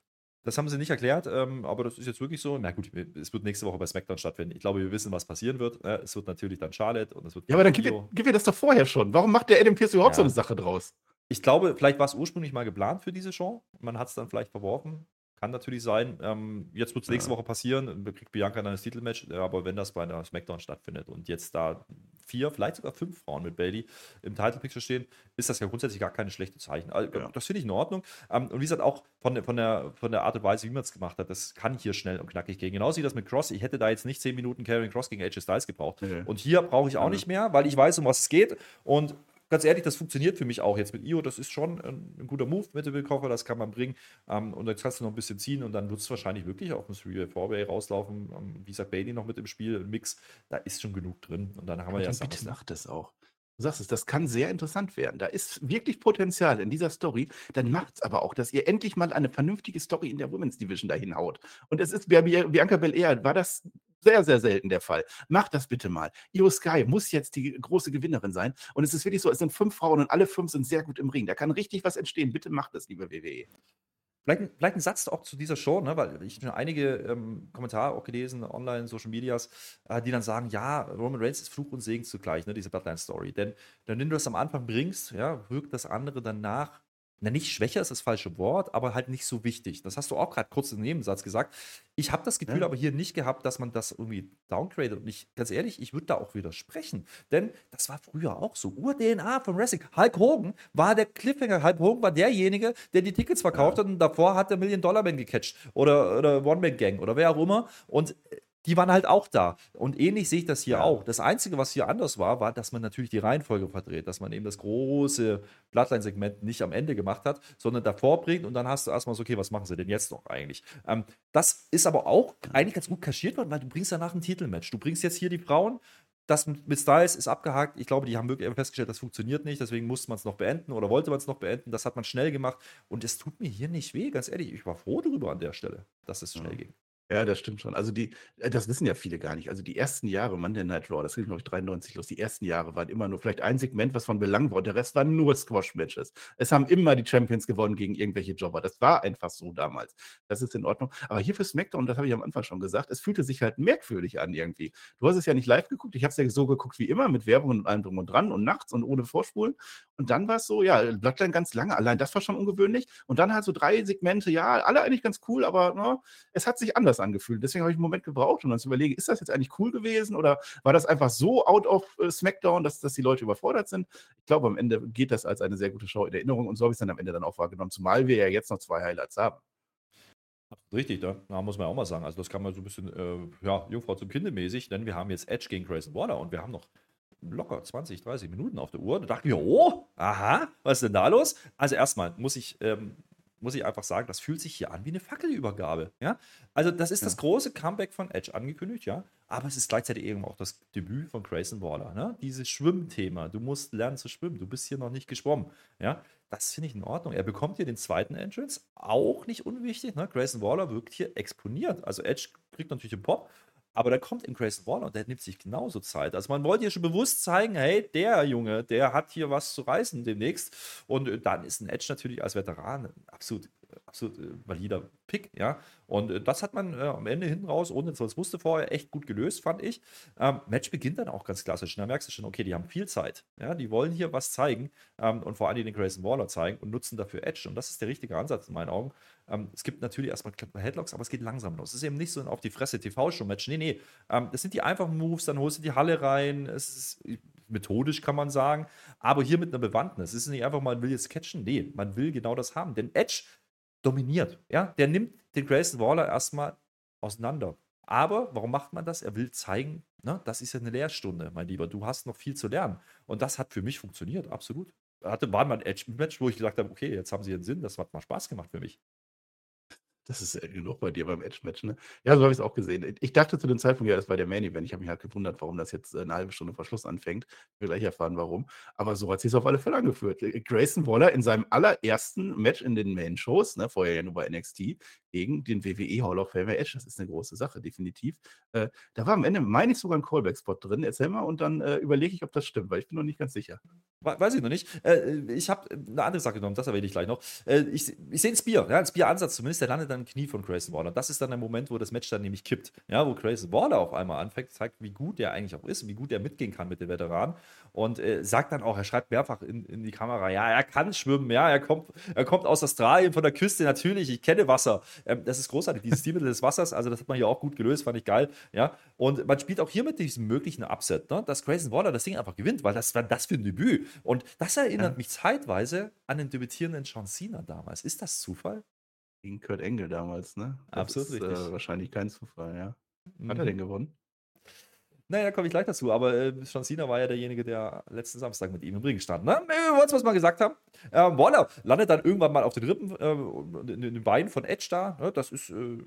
Das haben sie nicht erklärt, ähm, aber das ist jetzt wirklich so. Na gut, es wird nächste Woche bei SmackDown stattfinden. Ich glaube, wir wissen, was passieren wird. Ne? Es wird natürlich dann Charlotte und es wird. Ja, aber dann gib mir, gib mir das doch vorher schon. Warum macht der Adam Pierce überhaupt ja. so eine Sache draus? Ich glaube, vielleicht war es ursprünglich mal geplant für diese Show. Man hat es dann vielleicht verworfen. Kann natürlich sein. Ähm, jetzt wird es nächste ja. Woche passieren. Kriegt Bianca dann das Titelmatch. Aber wenn das bei einer SmackDown stattfindet und jetzt da vier, vielleicht sogar fünf Frauen mit Bailey im Title Picture stehen, ist das ja grundsätzlich gar keine schlechte Zeichen. Also, ja. Das finde ich in Ordnung. Ähm, und wie gesagt, auch von, von, der, von der Art und Weise, wie man es gemacht hat, das kann hier schnell und knackig gehen. Genauso wie das mit Cross. Ich hätte da jetzt nicht zehn Minuten Carrying Cross gegen AJ Styles gebraucht. Nee. Und hier brauche ich auch nicht mehr, weil ich weiß, um was es geht. Und ganz ehrlich, das funktioniert für mich auch jetzt mit Io. Das ist schon ein, ein guter Move mit dem Willkoffer, das kann man bringen. Ähm, und jetzt kannst du noch ein bisschen ziehen und dann wird es wahrscheinlich wirklich auf dem 3-Way rauslaufen. Ähm, wie gesagt, Bailey noch mit im Spiel, im Mix, da ist schon genug drin. Und dann haben wir ja Bitte macht das auch. Du sagst es, das kann sehr interessant werden. Da ist wirklich Potenzial in dieser Story. Dann macht es aber auch, dass ihr endlich mal eine vernünftige Story in der Women's Division dahin haut. Und es ist bei Bianca Belair, war das sehr, sehr selten der Fall. Macht das bitte mal. Io Sky muss jetzt die große Gewinnerin sein. Und es ist wirklich so, es sind fünf Frauen und alle fünf sind sehr gut im Ring. Da kann richtig was entstehen. Bitte macht das, liebe WWE. Vielleicht, vielleicht ein Satz auch zu dieser Show, ne? weil ich schon einige ähm, Kommentare auch gelesen, online, Social Medias, äh, die dann sagen, ja, Roman Reigns ist Fluch und Segen zugleich, ne? diese Bloodline-Story. Denn wenn du das am Anfang bringst, ja, wirkt das andere danach na, nicht schwächer ist das falsche Wort, aber halt nicht so wichtig. Das hast du auch gerade kurz im Nebensatz gesagt. Ich habe das Gefühl ja. aber hier nicht gehabt, dass man das irgendwie downgradet. Und ich, ganz ehrlich, ich würde da auch widersprechen. Denn das war früher auch so. Ur-DNA von Wrestling. Hulk Hogan war der Cliffhanger. Hulk Hogan war derjenige, der die Tickets verkauft ja. hat und davor hat der Million-Dollar-Man gecatcht. Oder, oder One-Man-Gang oder wer auch immer. Und die waren halt auch da. Und ähnlich sehe ich das hier ja. auch. Das Einzige, was hier anders war, war, dass man natürlich die Reihenfolge verdreht, dass man eben das große Bloodline-Segment nicht am Ende gemacht hat, sondern davor bringt und dann hast du erstmal so, okay, was machen sie denn jetzt noch eigentlich? Ähm, das ist aber auch eigentlich ganz gut kaschiert worden, weil du bringst danach ein Titelmatch. Du bringst jetzt hier die Frauen, das mit Styles ist abgehakt. Ich glaube, die haben wirklich festgestellt, das funktioniert nicht. Deswegen musste man es noch beenden oder wollte man es noch beenden. Das hat man schnell gemacht. Und es tut mir hier nicht weh, ganz ehrlich. Ich war froh darüber an der Stelle, dass es schnell ja. ging. Ja, das stimmt schon. Also die äh, das wissen ja viele gar nicht. Also die ersten Jahre Monday Night Raw, das ging, glaube ich, 93 los. Die ersten Jahre waren immer nur vielleicht ein Segment, was von Belang war. Und der Rest waren nur Squash-Matches. Es haben immer die Champions gewonnen gegen irgendwelche Jobber. Das war einfach so damals. Das ist in Ordnung. Aber hier für SmackDown, das habe ich am Anfang schon gesagt, es fühlte sich halt merkwürdig an irgendwie. Du hast es ja nicht live geguckt. Ich habe es ja so geguckt wie immer, mit Werbung und allem drum und dran und nachts und ohne Vorspulen. Und dann war es so, ja, Bloodline ganz lange. Allein das war schon ungewöhnlich. Und dann halt so drei Segmente, ja, alle eigentlich ganz cool, aber na, ne, es hat sich anders angefühlt. Deswegen habe ich einen Moment gebraucht, um dann zu überlegen, ist das jetzt eigentlich cool gewesen oder war das einfach so out of äh, SmackDown, dass, dass die Leute überfordert sind? Ich glaube, am Ende geht das als eine sehr gute Show in Erinnerung und so habe ich es dann am Ende dann auch wahrgenommen, zumal wir ja jetzt noch zwei Highlights haben. Richtig, da, da muss man auch mal sagen. Also, das kann man so ein bisschen, äh, ja, Jungfrau zum Kinde mäßig, denn wir haben jetzt Edge gegen Grayson Waller und wir haben noch locker 20, 30 Minuten auf der Uhr. Da dachte ich mir, oh, aha, was ist denn da los? Also, erstmal muss ich ähm, muss ich einfach sagen, das fühlt sich hier an wie eine Fackelübergabe. Ja? Also, das ist ja. das große Comeback von Edge angekündigt, ja. Aber es ist gleichzeitig eben auch das Debüt von Grayson Waller. Ne? Dieses Schwimmthema. Du musst lernen zu schwimmen. Du bist hier noch nicht geschwommen. Ja? Das finde ich in Ordnung. Er bekommt hier den zweiten Entrance. Auch nicht unwichtig. Ne? Grayson Waller wirkt hier exponiert. Also, Edge kriegt natürlich den Pop. Aber da kommt in Grayson Waller und der nimmt sich genauso Zeit. Also man wollte hier schon bewusst zeigen, hey, der Junge, der hat hier was zu reißen demnächst. Und dann ist ein Edge natürlich als Veteran absolut absolut äh, valider Pick, ja. Und äh, das hat man äh, am Ende hinten raus, ohne dass man es wusste vorher, echt gut gelöst, fand ich. Ähm, Match beginnt dann auch ganz klassisch. Da merkst du schon, okay, die haben viel Zeit. Ja, die wollen hier was zeigen ähm, und vor allem den Grayson Waller zeigen und nutzen dafür Edge. Und das ist der richtige Ansatz in meinen Augen. Ähm, es gibt natürlich erstmal Headlocks, aber es geht langsam los. Es ist eben nicht so ein auf die Fresse TV-Show-Match. Nee, nee. Ähm, das sind die einfachen Moves, dann holst du die Halle rein. Es ist methodisch, kann man sagen. Aber hier mit einer Bewandtnis. Es ist nicht einfach, man will jetzt catchen. Nee, man will genau das haben. Denn Edge dominiert. Ja? Der nimmt den Grayson Waller erstmal auseinander. Aber warum macht man das? Er will zeigen, ne, das ist ja eine Lehrstunde, mein Lieber. Du hast noch viel zu lernen. Und das hat für mich funktioniert, absolut. Hatte, war mal ein Edge-Match, wo ich gesagt habe, okay, jetzt haben sie einen Sinn, das hat mal Spaß gemacht für mich. Das ist genug bei dir beim Edge-Match, ne? Ja, so habe ich es auch gesehen. Ich dachte zu dem Zeitpunkt, ja, das war der Main-Event. Ich habe mich halt gewundert, warum das jetzt eine halbe Stunde vor Schluss anfängt. Ich will gleich erfahren, warum. Aber so hat sich auf alle Fälle angeführt. Grayson Waller in seinem allerersten Match in den Main-Shows, ne, vorher ja nur bei NXT, gegen den WWE Hall of Fame Edge. Das ist eine große Sache, definitiv. Äh, da war am Ende, meine ich, sogar ein Callback-Spot drin. Erzähl mal und dann äh, überlege ich, ob das stimmt, weil ich bin noch nicht ganz sicher. Weiß ich noch nicht. Äh, ich habe eine andere Sache genommen, das erwähne ich gleich noch. Äh, ich, ich sehe ein Spear, ja, ein Spear-Ansatz zumindest, der landet dann im Knie von Grayson Waller. Das ist dann der Moment, wo das Match dann nämlich kippt. Ja, wo Grayson Waller auf einmal anfängt, zeigt, wie gut der eigentlich auch ist, wie gut er mitgehen kann mit den Veteranen. Und äh, sagt dann auch, er schreibt mehrfach in, in, die Kamera, ja, er kann schwimmen, ja, er kommt, er kommt aus Australien von der Küste, natürlich, ich kenne Wasser. Ähm, das ist großartig, dieses Stilmittel des Wassers, also das hat man hier auch gut gelöst, fand ich geil. Ja, und man spielt auch hier mit diesem möglichen Upset, ne, dass Grayson Waller das Ding einfach gewinnt, weil das war das für ein Debüt. Und das erinnert ja. mich zeitweise an den debütierenden John Cena damals. Ist das Zufall? Gegen Kurt Engel damals, ne? Das Absolut ist, richtig. Äh, wahrscheinlich kein Zufall, ja. Hat mhm. er den gewonnen? Naja, komme ich gleich dazu, aber äh, John Cena war ja derjenige, der letzten Samstag mit ihm im Ring stand. Ne? Wir wollen es was mal gesagt haben. Ähm, Waller landet dann irgendwann mal auf den Rippen, äh, in den Beinen von Edge da. Ne? Das ist äh,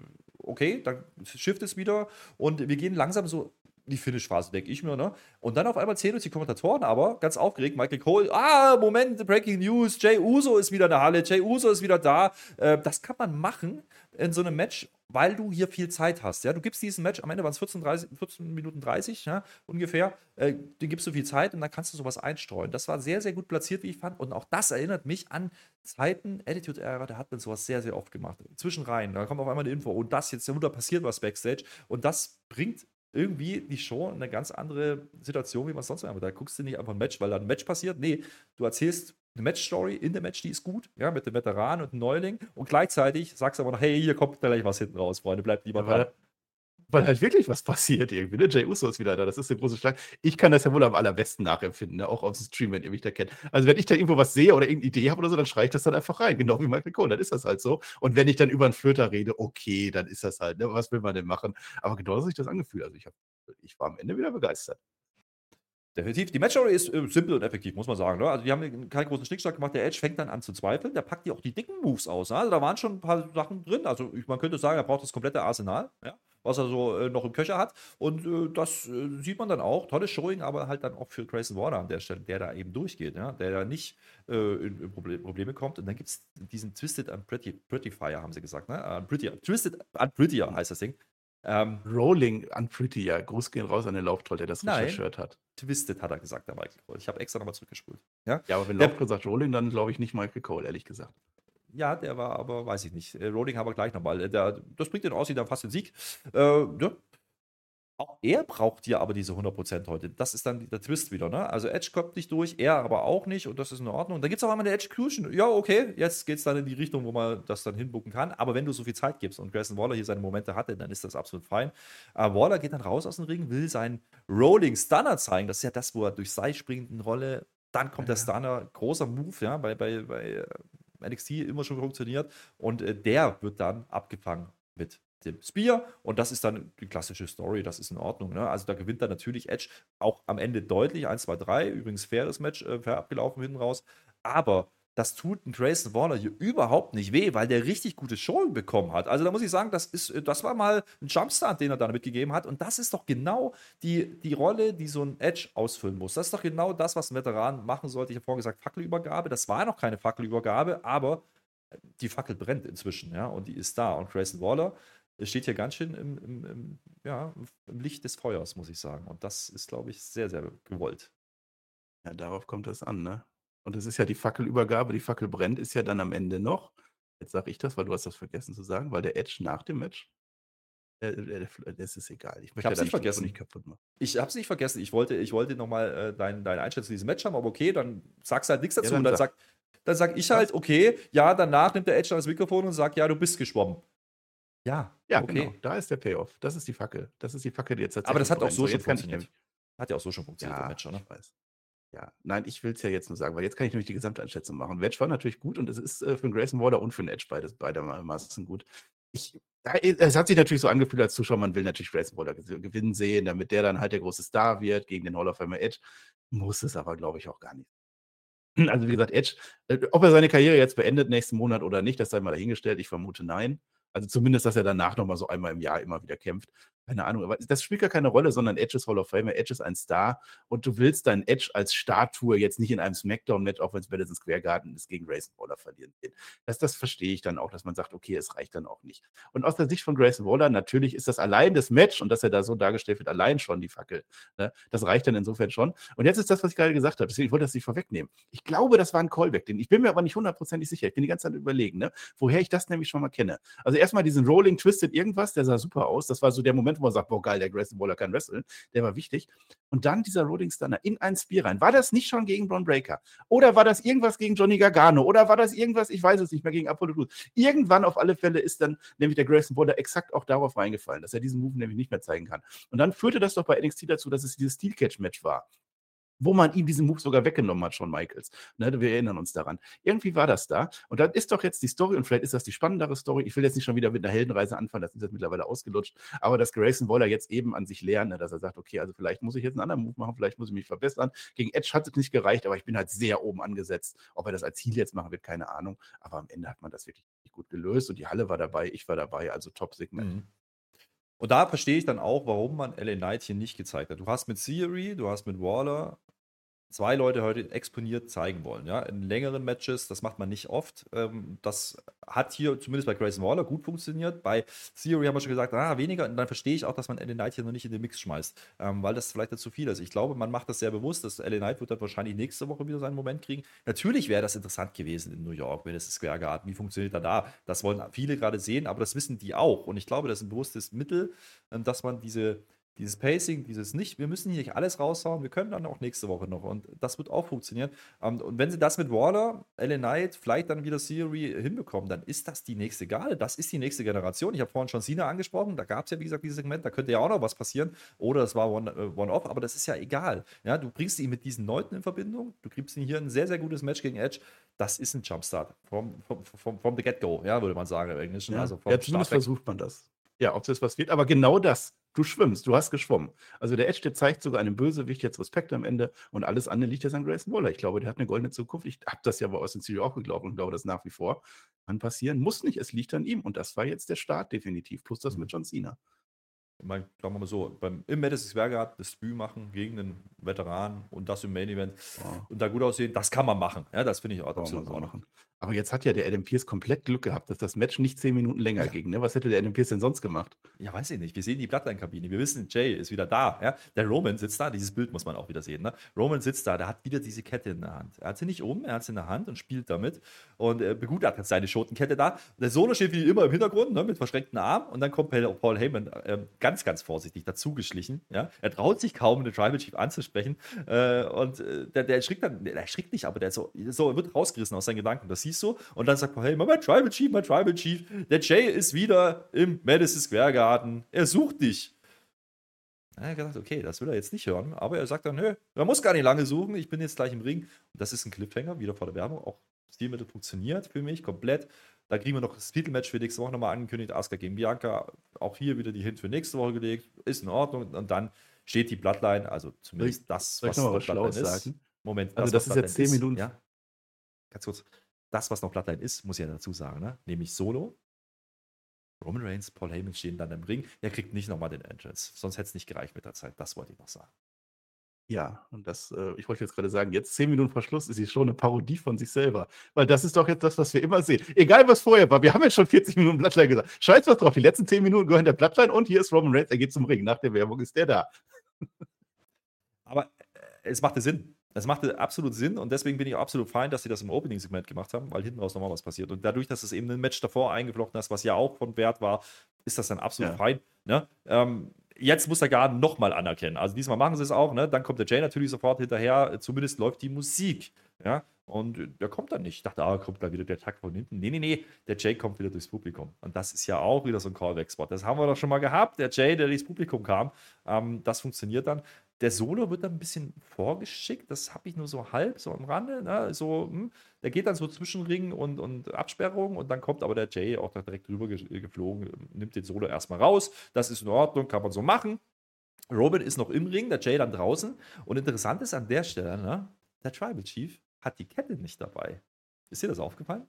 okay, dann schifft es wieder und wir gehen langsam so die Finish-Phase, denke ich mir, ne? Und dann auf einmal zählen uns die Kommentatoren aber ganz aufgeregt, Michael Cole, ah, Moment, Breaking News, Jay Uso ist wieder in der Halle, Jay Uso ist wieder da. Äh, das kann man machen in so einem Match, weil du hier viel Zeit hast. Ja? Du gibst diesem Match, am Ende waren es 14, 14 Minuten 30 ja, ungefähr, äh, du gibst du viel Zeit und dann kannst du sowas einstreuen. Das war sehr, sehr gut platziert, wie ich fand. Und auch das erinnert mich an Zeiten, Attitude-Ära, da hat man sowas sehr, sehr oft gemacht. Zwischenreihen, da kommt auf einmal eine Info und das jetzt, da passiert was Backstage und das bringt irgendwie die Show eine ganz andere Situation, wie man es sonst immer. Da guckst du nicht einfach ein Match, weil da ein Match passiert. Nee, du erzählst eine Match-Story in der Match, die ist gut, ja, mit dem Veteran und dem Neuling und gleichzeitig sagst du aber noch, hey, hier kommt gleich was hinten raus, Freunde, bleibt lieber dran weil halt wirklich was passiert irgendwie. Ne? Jay Uso ist wieder da. Das ist der große Schlag. Ich kann das ja wohl am allerbesten nachempfinden, ne? auch auf dem Stream, wenn ihr mich da kennt. Also, wenn ich da irgendwo was sehe oder irgendeine Idee habe oder so, dann schreie ich das dann einfach rein. Genau wie Michael Cole. Dann ist das halt so. Und wenn ich dann über einen Flöter rede, okay, dann ist das halt. Ne? Was will man denn machen? Aber genau so sich das angefühlt. Also, ich, hab, ich war am Ende wieder begeistert. Definitiv. Die Matchstory ist äh, simpel und effektiv, muss man sagen. Ne? Also, die haben keinen großen Schnickschnack gemacht. Der Edge fängt dann an zu zweifeln. Der packt die auch die dicken Moves aus. Ne? Also, da waren schon ein paar Sachen drin. Also, ich, man könnte sagen, er braucht das komplette Arsenal. Ja? was er so äh, noch im Köcher hat. Und äh, das äh, sieht man dann auch. Tolles Showing, aber halt dann auch für Grayson Warner an der Stelle, der da eben durchgeht, ja? der da nicht äh, in, in Proble Probleme kommt. Und dann gibt es diesen Twisted and Pretty, Pretty Fire, haben sie gesagt. Ne? Uh, prettier. Twisted and Prettier heißt das Ding. Ähm, Rolling Unprettier. Gruß gehen raus an den Lauftroll, der das Shirt hat. Twisted hat er gesagt, der Michael Cole. Ich habe extra nochmal zurückgespult. Ja, ja aber wenn Lauftroll sagt Rolling, dann glaube ich nicht Michael Cole, ehrlich gesagt. Ja, der war aber, weiß ich nicht. Äh, Rolling haben wir gleich nochmal. Äh, der, das bringt den Aussie dann fast den Sieg. Äh, ja. Auch er braucht ja aber diese 100% heute. Das ist dann der Twist wieder. Ne? Also Edge kommt nicht durch, er aber auch nicht und das ist in Ordnung. Und dann gibt es auch einmal eine Edge-Fusion. Ja, okay, jetzt geht es dann in die Richtung, wo man das dann hinbucken kann. Aber wenn du so viel Zeit gibst und Grayson Waller hier seine Momente hatte, dann ist das absolut fein. Aber Waller geht dann raus aus dem Ring, will seinen Rolling Stunner zeigen. Das ist ja das, wo er durch Seil springt, eine Rolle. Dann kommt ja. der Stunner, großer Move, ja, bei, bei, bei NXT immer schon funktioniert. Und äh, der wird dann abgefangen mit dem Spear. Und das ist dann die klassische Story, das ist in Ordnung. Ne? Also da gewinnt dann natürlich Edge auch am Ende deutlich. 1, 2, 3. Übrigens faires Match, äh, fair abgelaufen hinten raus. Aber das tut ein Grayson Waller hier überhaupt nicht weh, weil der richtig gute Showing bekommen hat. Also da muss ich sagen, das, ist, das war mal ein Jumpstart, den er da mitgegeben hat. Und das ist doch genau die, die Rolle, die so ein Edge ausfüllen muss. Das ist doch genau das, was ein Veteran machen sollte. Ich habe vorhin gesagt, Fackelübergabe. Das war noch keine Fackelübergabe, aber die Fackel brennt inzwischen, ja, und die ist da. Und Grayson Waller steht hier ganz schön im, im, im, ja, im Licht des Feuers, muss ich sagen. Und das ist, glaube ich, sehr, sehr gewollt. Ja, darauf kommt es an, ne? Und es ist ja die Fackelübergabe, die Fackel brennt, ist ja dann am Ende noch. Jetzt sage ich das, weil du hast das vergessen zu sagen, weil der Edge nach dem Match, äh, äh, das ist egal. Ich möchte ich ja nicht vergessen. nicht kaputt machen. Ich habe es nicht vergessen. Ich wollte, ich wollte nochmal äh, deine dein Einschätzung zu diesem Match haben, aber okay, dann sagst du halt nichts dazu ja, dann und dann sag, dann sag ich halt, okay, ja, danach nimmt der Edge das Mikrofon und sagt, ja, du bist geschwommen. Ja, ja, okay. genau. Da ist der Payoff. Das ist die Fackel. Das ist die Fackel, die jetzt tatsächlich. Aber das hat auch so schon funktioniert. Hat ja auch so schon funktioniert, ja, Match, oder? Ich weiß. Ja, nein, ich will es ja jetzt nur sagen, weil jetzt kann ich nämlich die Gesamteinschätzung machen. Wedge war natürlich gut und es ist äh, für den Grayson Waller und für den Edge beides, beidermaßen gut. Ich, es hat sich natürlich so angefühlt als Zuschauer, man will natürlich Grayson Waller gewinnen sehen, damit der dann halt der große Star wird gegen den Hall of Fame Edge. Muss es aber, glaube ich, auch gar nicht. Also, wie gesagt, Edge, äh, ob er seine Karriere jetzt beendet nächsten Monat oder nicht, das sei mal dahingestellt. Ich vermute nein. Also zumindest, dass er danach nochmal so einmal im Jahr immer wieder kämpft. Keine Ahnung, aber das spielt gar keine Rolle, sondern Edge ist Hall of Famer, Edge ist ein Star und du willst deinen Edge als Statue jetzt nicht in einem Smackdown-Match, auch wenn es Madison Square Garden ist, gegen Grayson Waller verlieren. Das, das verstehe ich dann auch, dass man sagt, okay, es reicht dann auch nicht. Und aus der Sicht von Grayson Waller, natürlich ist das allein das Match und dass er da so dargestellt wird, allein schon die Fackel. Ne? Das reicht dann insofern schon. Und jetzt ist das, was ich gerade gesagt habe, deswegen ich wollte das nicht vorwegnehmen. Ich glaube, das war ein Callback, den ich bin mir aber nicht hundertprozentig sicher. Ich bin die ganze Zeit überlegen, ne? woher ich das nämlich schon mal kenne. Also erstmal diesen Rolling Twisted irgendwas, der sah super aus. Das war so der Moment, wo man sagt, boah, geil, der Grayson Waller kann wresteln. Der war wichtig. Und dann dieser Rolling Stunner in ein Spear rein. War das nicht schon gegen Braun Breaker? Oder war das irgendwas gegen Johnny Gargano? Oder war das irgendwas, ich weiß es nicht mehr, gegen Apollo Crews? Irgendwann auf alle Fälle ist dann nämlich der Grayson Waller exakt auch darauf reingefallen, dass er diesen Move nämlich nicht mehr zeigen kann. Und dann führte das doch bei NXT dazu, dass es dieses Steel Catch Match war wo man ihm diesen Move sogar weggenommen hat, Shawn Michaels. Ne, wir erinnern uns daran. Irgendwie war das da. Und dann ist doch jetzt die Story, und vielleicht ist das die spannendere Story. Ich will jetzt nicht schon wieder mit einer Heldenreise anfangen, das ist jetzt mittlerweile ausgelutscht. Aber dass Grayson Waller jetzt eben an sich lernen, ne, dass er sagt, okay, also vielleicht muss ich jetzt einen anderen Move machen, vielleicht muss ich mich verbessern. Gegen Edge hat es nicht gereicht, aber ich bin halt sehr oben angesetzt. Ob er das als Heal jetzt machen wird, keine Ahnung. Aber am Ende hat man das wirklich gut gelöst und die Halle war dabei, ich war dabei, also Top-Segment. Mhm. Und da verstehe ich dann auch, warum man LA Knight hier nicht gezeigt hat. Du hast mit Theory, du hast mit Waller zwei Leute heute exponiert zeigen wollen. Ja? In längeren Matches, das macht man nicht oft. Ähm, das hat hier zumindest bei Grayson Waller gut funktioniert. Bei Theory haben wir schon gesagt, ah, weniger. Und dann verstehe ich auch, dass man LA Knight hier noch nicht in den Mix schmeißt, ähm, weil das vielleicht zu viel ist. Ich glaube, man macht das sehr bewusst. Dass LA Knight wird dann wahrscheinlich nächste Woche wieder seinen Moment kriegen. Natürlich wäre das interessant gewesen in New York, wenn es Square Garden. Wie funktioniert er da? Das wollen viele gerade sehen, aber das wissen die auch. Und ich glaube, das ist ein bewusstes Mittel, ähm, dass man diese dieses Pacing, dieses nicht, wir müssen hier nicht alles raushauen, wir können dann auch nächste Woche noch und das wird auch funktionieren. Ähm, und wenn sie das mit Waller, LA Knight, vielleicht dann wieder Theory hinbekommen, dann ist das die nächste Garde, das ist die nächste Generation. Ich habe vorhin schon Cena angesprochen, da gab es ja wie gesagt dieses Segment, da könnte ja auch noch was passieren oder es war äh, One-Off, one aber das ist ja egal. Ja, du bringst ihn mit diesen Leuten in Verbindung, du kriegst ihn hier ein sehr, sehr gutes Match gegen Edge, das ist ein Jumpstart vom, vom, vom, vom the get-go, ja, würde man sagen im Englischen. Ja, also vom ja zumindest versucht man das. Ja, ob das was wird, aber genau das Du schwimmst, du hast geschwommen. Also der Edge, der zeigt sogar einem Bösewicht jetzt Respekt am Ende und alles andere liegt jetzt an Grayson Waller. Ich glaube, der hat eine goldene Zukunft. Ich habe das ja bei Austin Theory auch geglaubt und glaube das nach wie vor. Kann passieren, muss nicht, es liegt an ihm. Und das war jetzt der Start definitiv, plus das mhm. mit John Cena. Ich meine, sagen wir mal so, beim, im Madison Square Garden das Debüt machen gegen einen Veteran und das im Main Event ja. und da gut aussehen, das kann man machen. Ja, das finde ich auch absolut so machen. Aber jetzt hat ja der Adam Pierce komplett Glück gehabt, dass das Match nicht zehn Minuten länger ja. ging. Ne? Was hätte der Adam Pierce denn sonst gemacht? Ja, weiß ich nicht. Wir sehen die Bloodline-Kabine. Wir wissen, Jay ist wieder da. Ja? Der Roman sitzt da. Dieses Bild muss man auch wieder sehen. Ne? Roman sitzt da. Der hat wieder diese Kette in der Hand. Er hat sie nicht um, er hat sie in der Hand und spielt damit. Und äh, begutachtet seine Schotenkette da. Der Solo steht wie immer im Hintergrund ne? mit verschränkten Armen. Und dann kommt Paul Heyman äh, ganz, ganz vorsichtig dazugeschlichen. Ja? Er traut sich kaum, den Tribal Chief anzusprechen. Äh, und äh, der, der erschrickt dann, der erschrickt nicht, aber der so, so wird rausgerissen aus seinen Gedanken. Das siehst du. Und dann sagt hey, mein Tribal Chief, mein Tribal Chief, der Jay ist wieder im Madison Square Garden. Er sucht dich. Er hat gedacht, okay, das will er jetzt nicht hören, aber er sagt dann, nö, er muss gar nicht lange suchen, ich bin jetzt gleich im Ring. Und das ist ein Cliffhanger, wieder vor der Werbung. Auch Stilmittel funktioniert für mich komplett. Da kriegen wir noch das Titelmatch für nächste Woche nochmal angekündigt. Asuka gegen Bianca. Auch hier wieder die Hint für nächste Woche gelegt. Ist in Ordnung. Und dann steht die Bloodline, also zumindest das, was, was Bloodline ist. Sagen? Moment, also das, das ist jetzt 10 Minuten. Ja? Ganz kurz das, was noch Bloodline ist, muss ich ja dazu sagen, ne? nämlich Solo. Roman Reigns, Paul Heyman stehen dann im Ring. Er kriegt nicht nochmal den Entrance. Sonst hätte es nicht gereicht mit der Zeit. Das wollte ich noch sagen. Ja, und das, äh, ich wollte jetzt gerade sagen, jetzt zehn Minuten vor Schluss ist sie schon eine Parodie von sich selber. Weil das ist doch jetzt das, was wir immer sehen. Egal, was vorher war. Wir haben jetzt schon 40 Minuten Bloodline gesagt. Scheiß was drauf. Die letzten zehn Minuten gehören der Bloodline und hier ist Roman Reigns. Er geht zum Ring. Nach der Werbung ist der da. Aber äh, es machte Sinn. Das machte absolut Sinn und deswegen bin ich auch absolut fein, dass sie das im Opening-Segment gemacht haben, weil hinten raus nochmal was passiert. Und dadurch, dass es eben ein Match davor eingeflochten ist, was ja auch von Wert war, ist das dann absolut ja. fein. Ne? Ähm, jetzt muss der Garden nochmal anerkennen. Also diesmal machen sie es auch, ne? Dann kommt der Jay natürlich sofort hinterher, zumindest läuft die Musik. Ja, und der kommt dann nicht. Ich dachte, ah, kommt da wieder der Takt von hinten. Nee, nee, nee, der Jay kommt wieder durchs Publikum. Und das ist ja auch wieder so ein Callback-Spot. Das haben wir doch schon mal gehabt. Der Jay, der durchs Publikum kam. Ähm, das funktioniert dann. Der Solo wird dann ein bisschen vorgeschickt. Das habe ich nur so halb, so am Rande. Ne? So, hm. Der geht dann so zwischen Ring und, und Absperrung. Und dann kommt aber der Jay auch direkt drüber geflogen, nimmt den Solo erstmal raus. Das ist in Ordnung, kann man so machen. Robin ist noch im Ring, der Jay dann draußen. Und interessant ist an der Stelle, ne? der Tribal Chief hat die Kette nicht dabei. Ist dir das aufgefallen?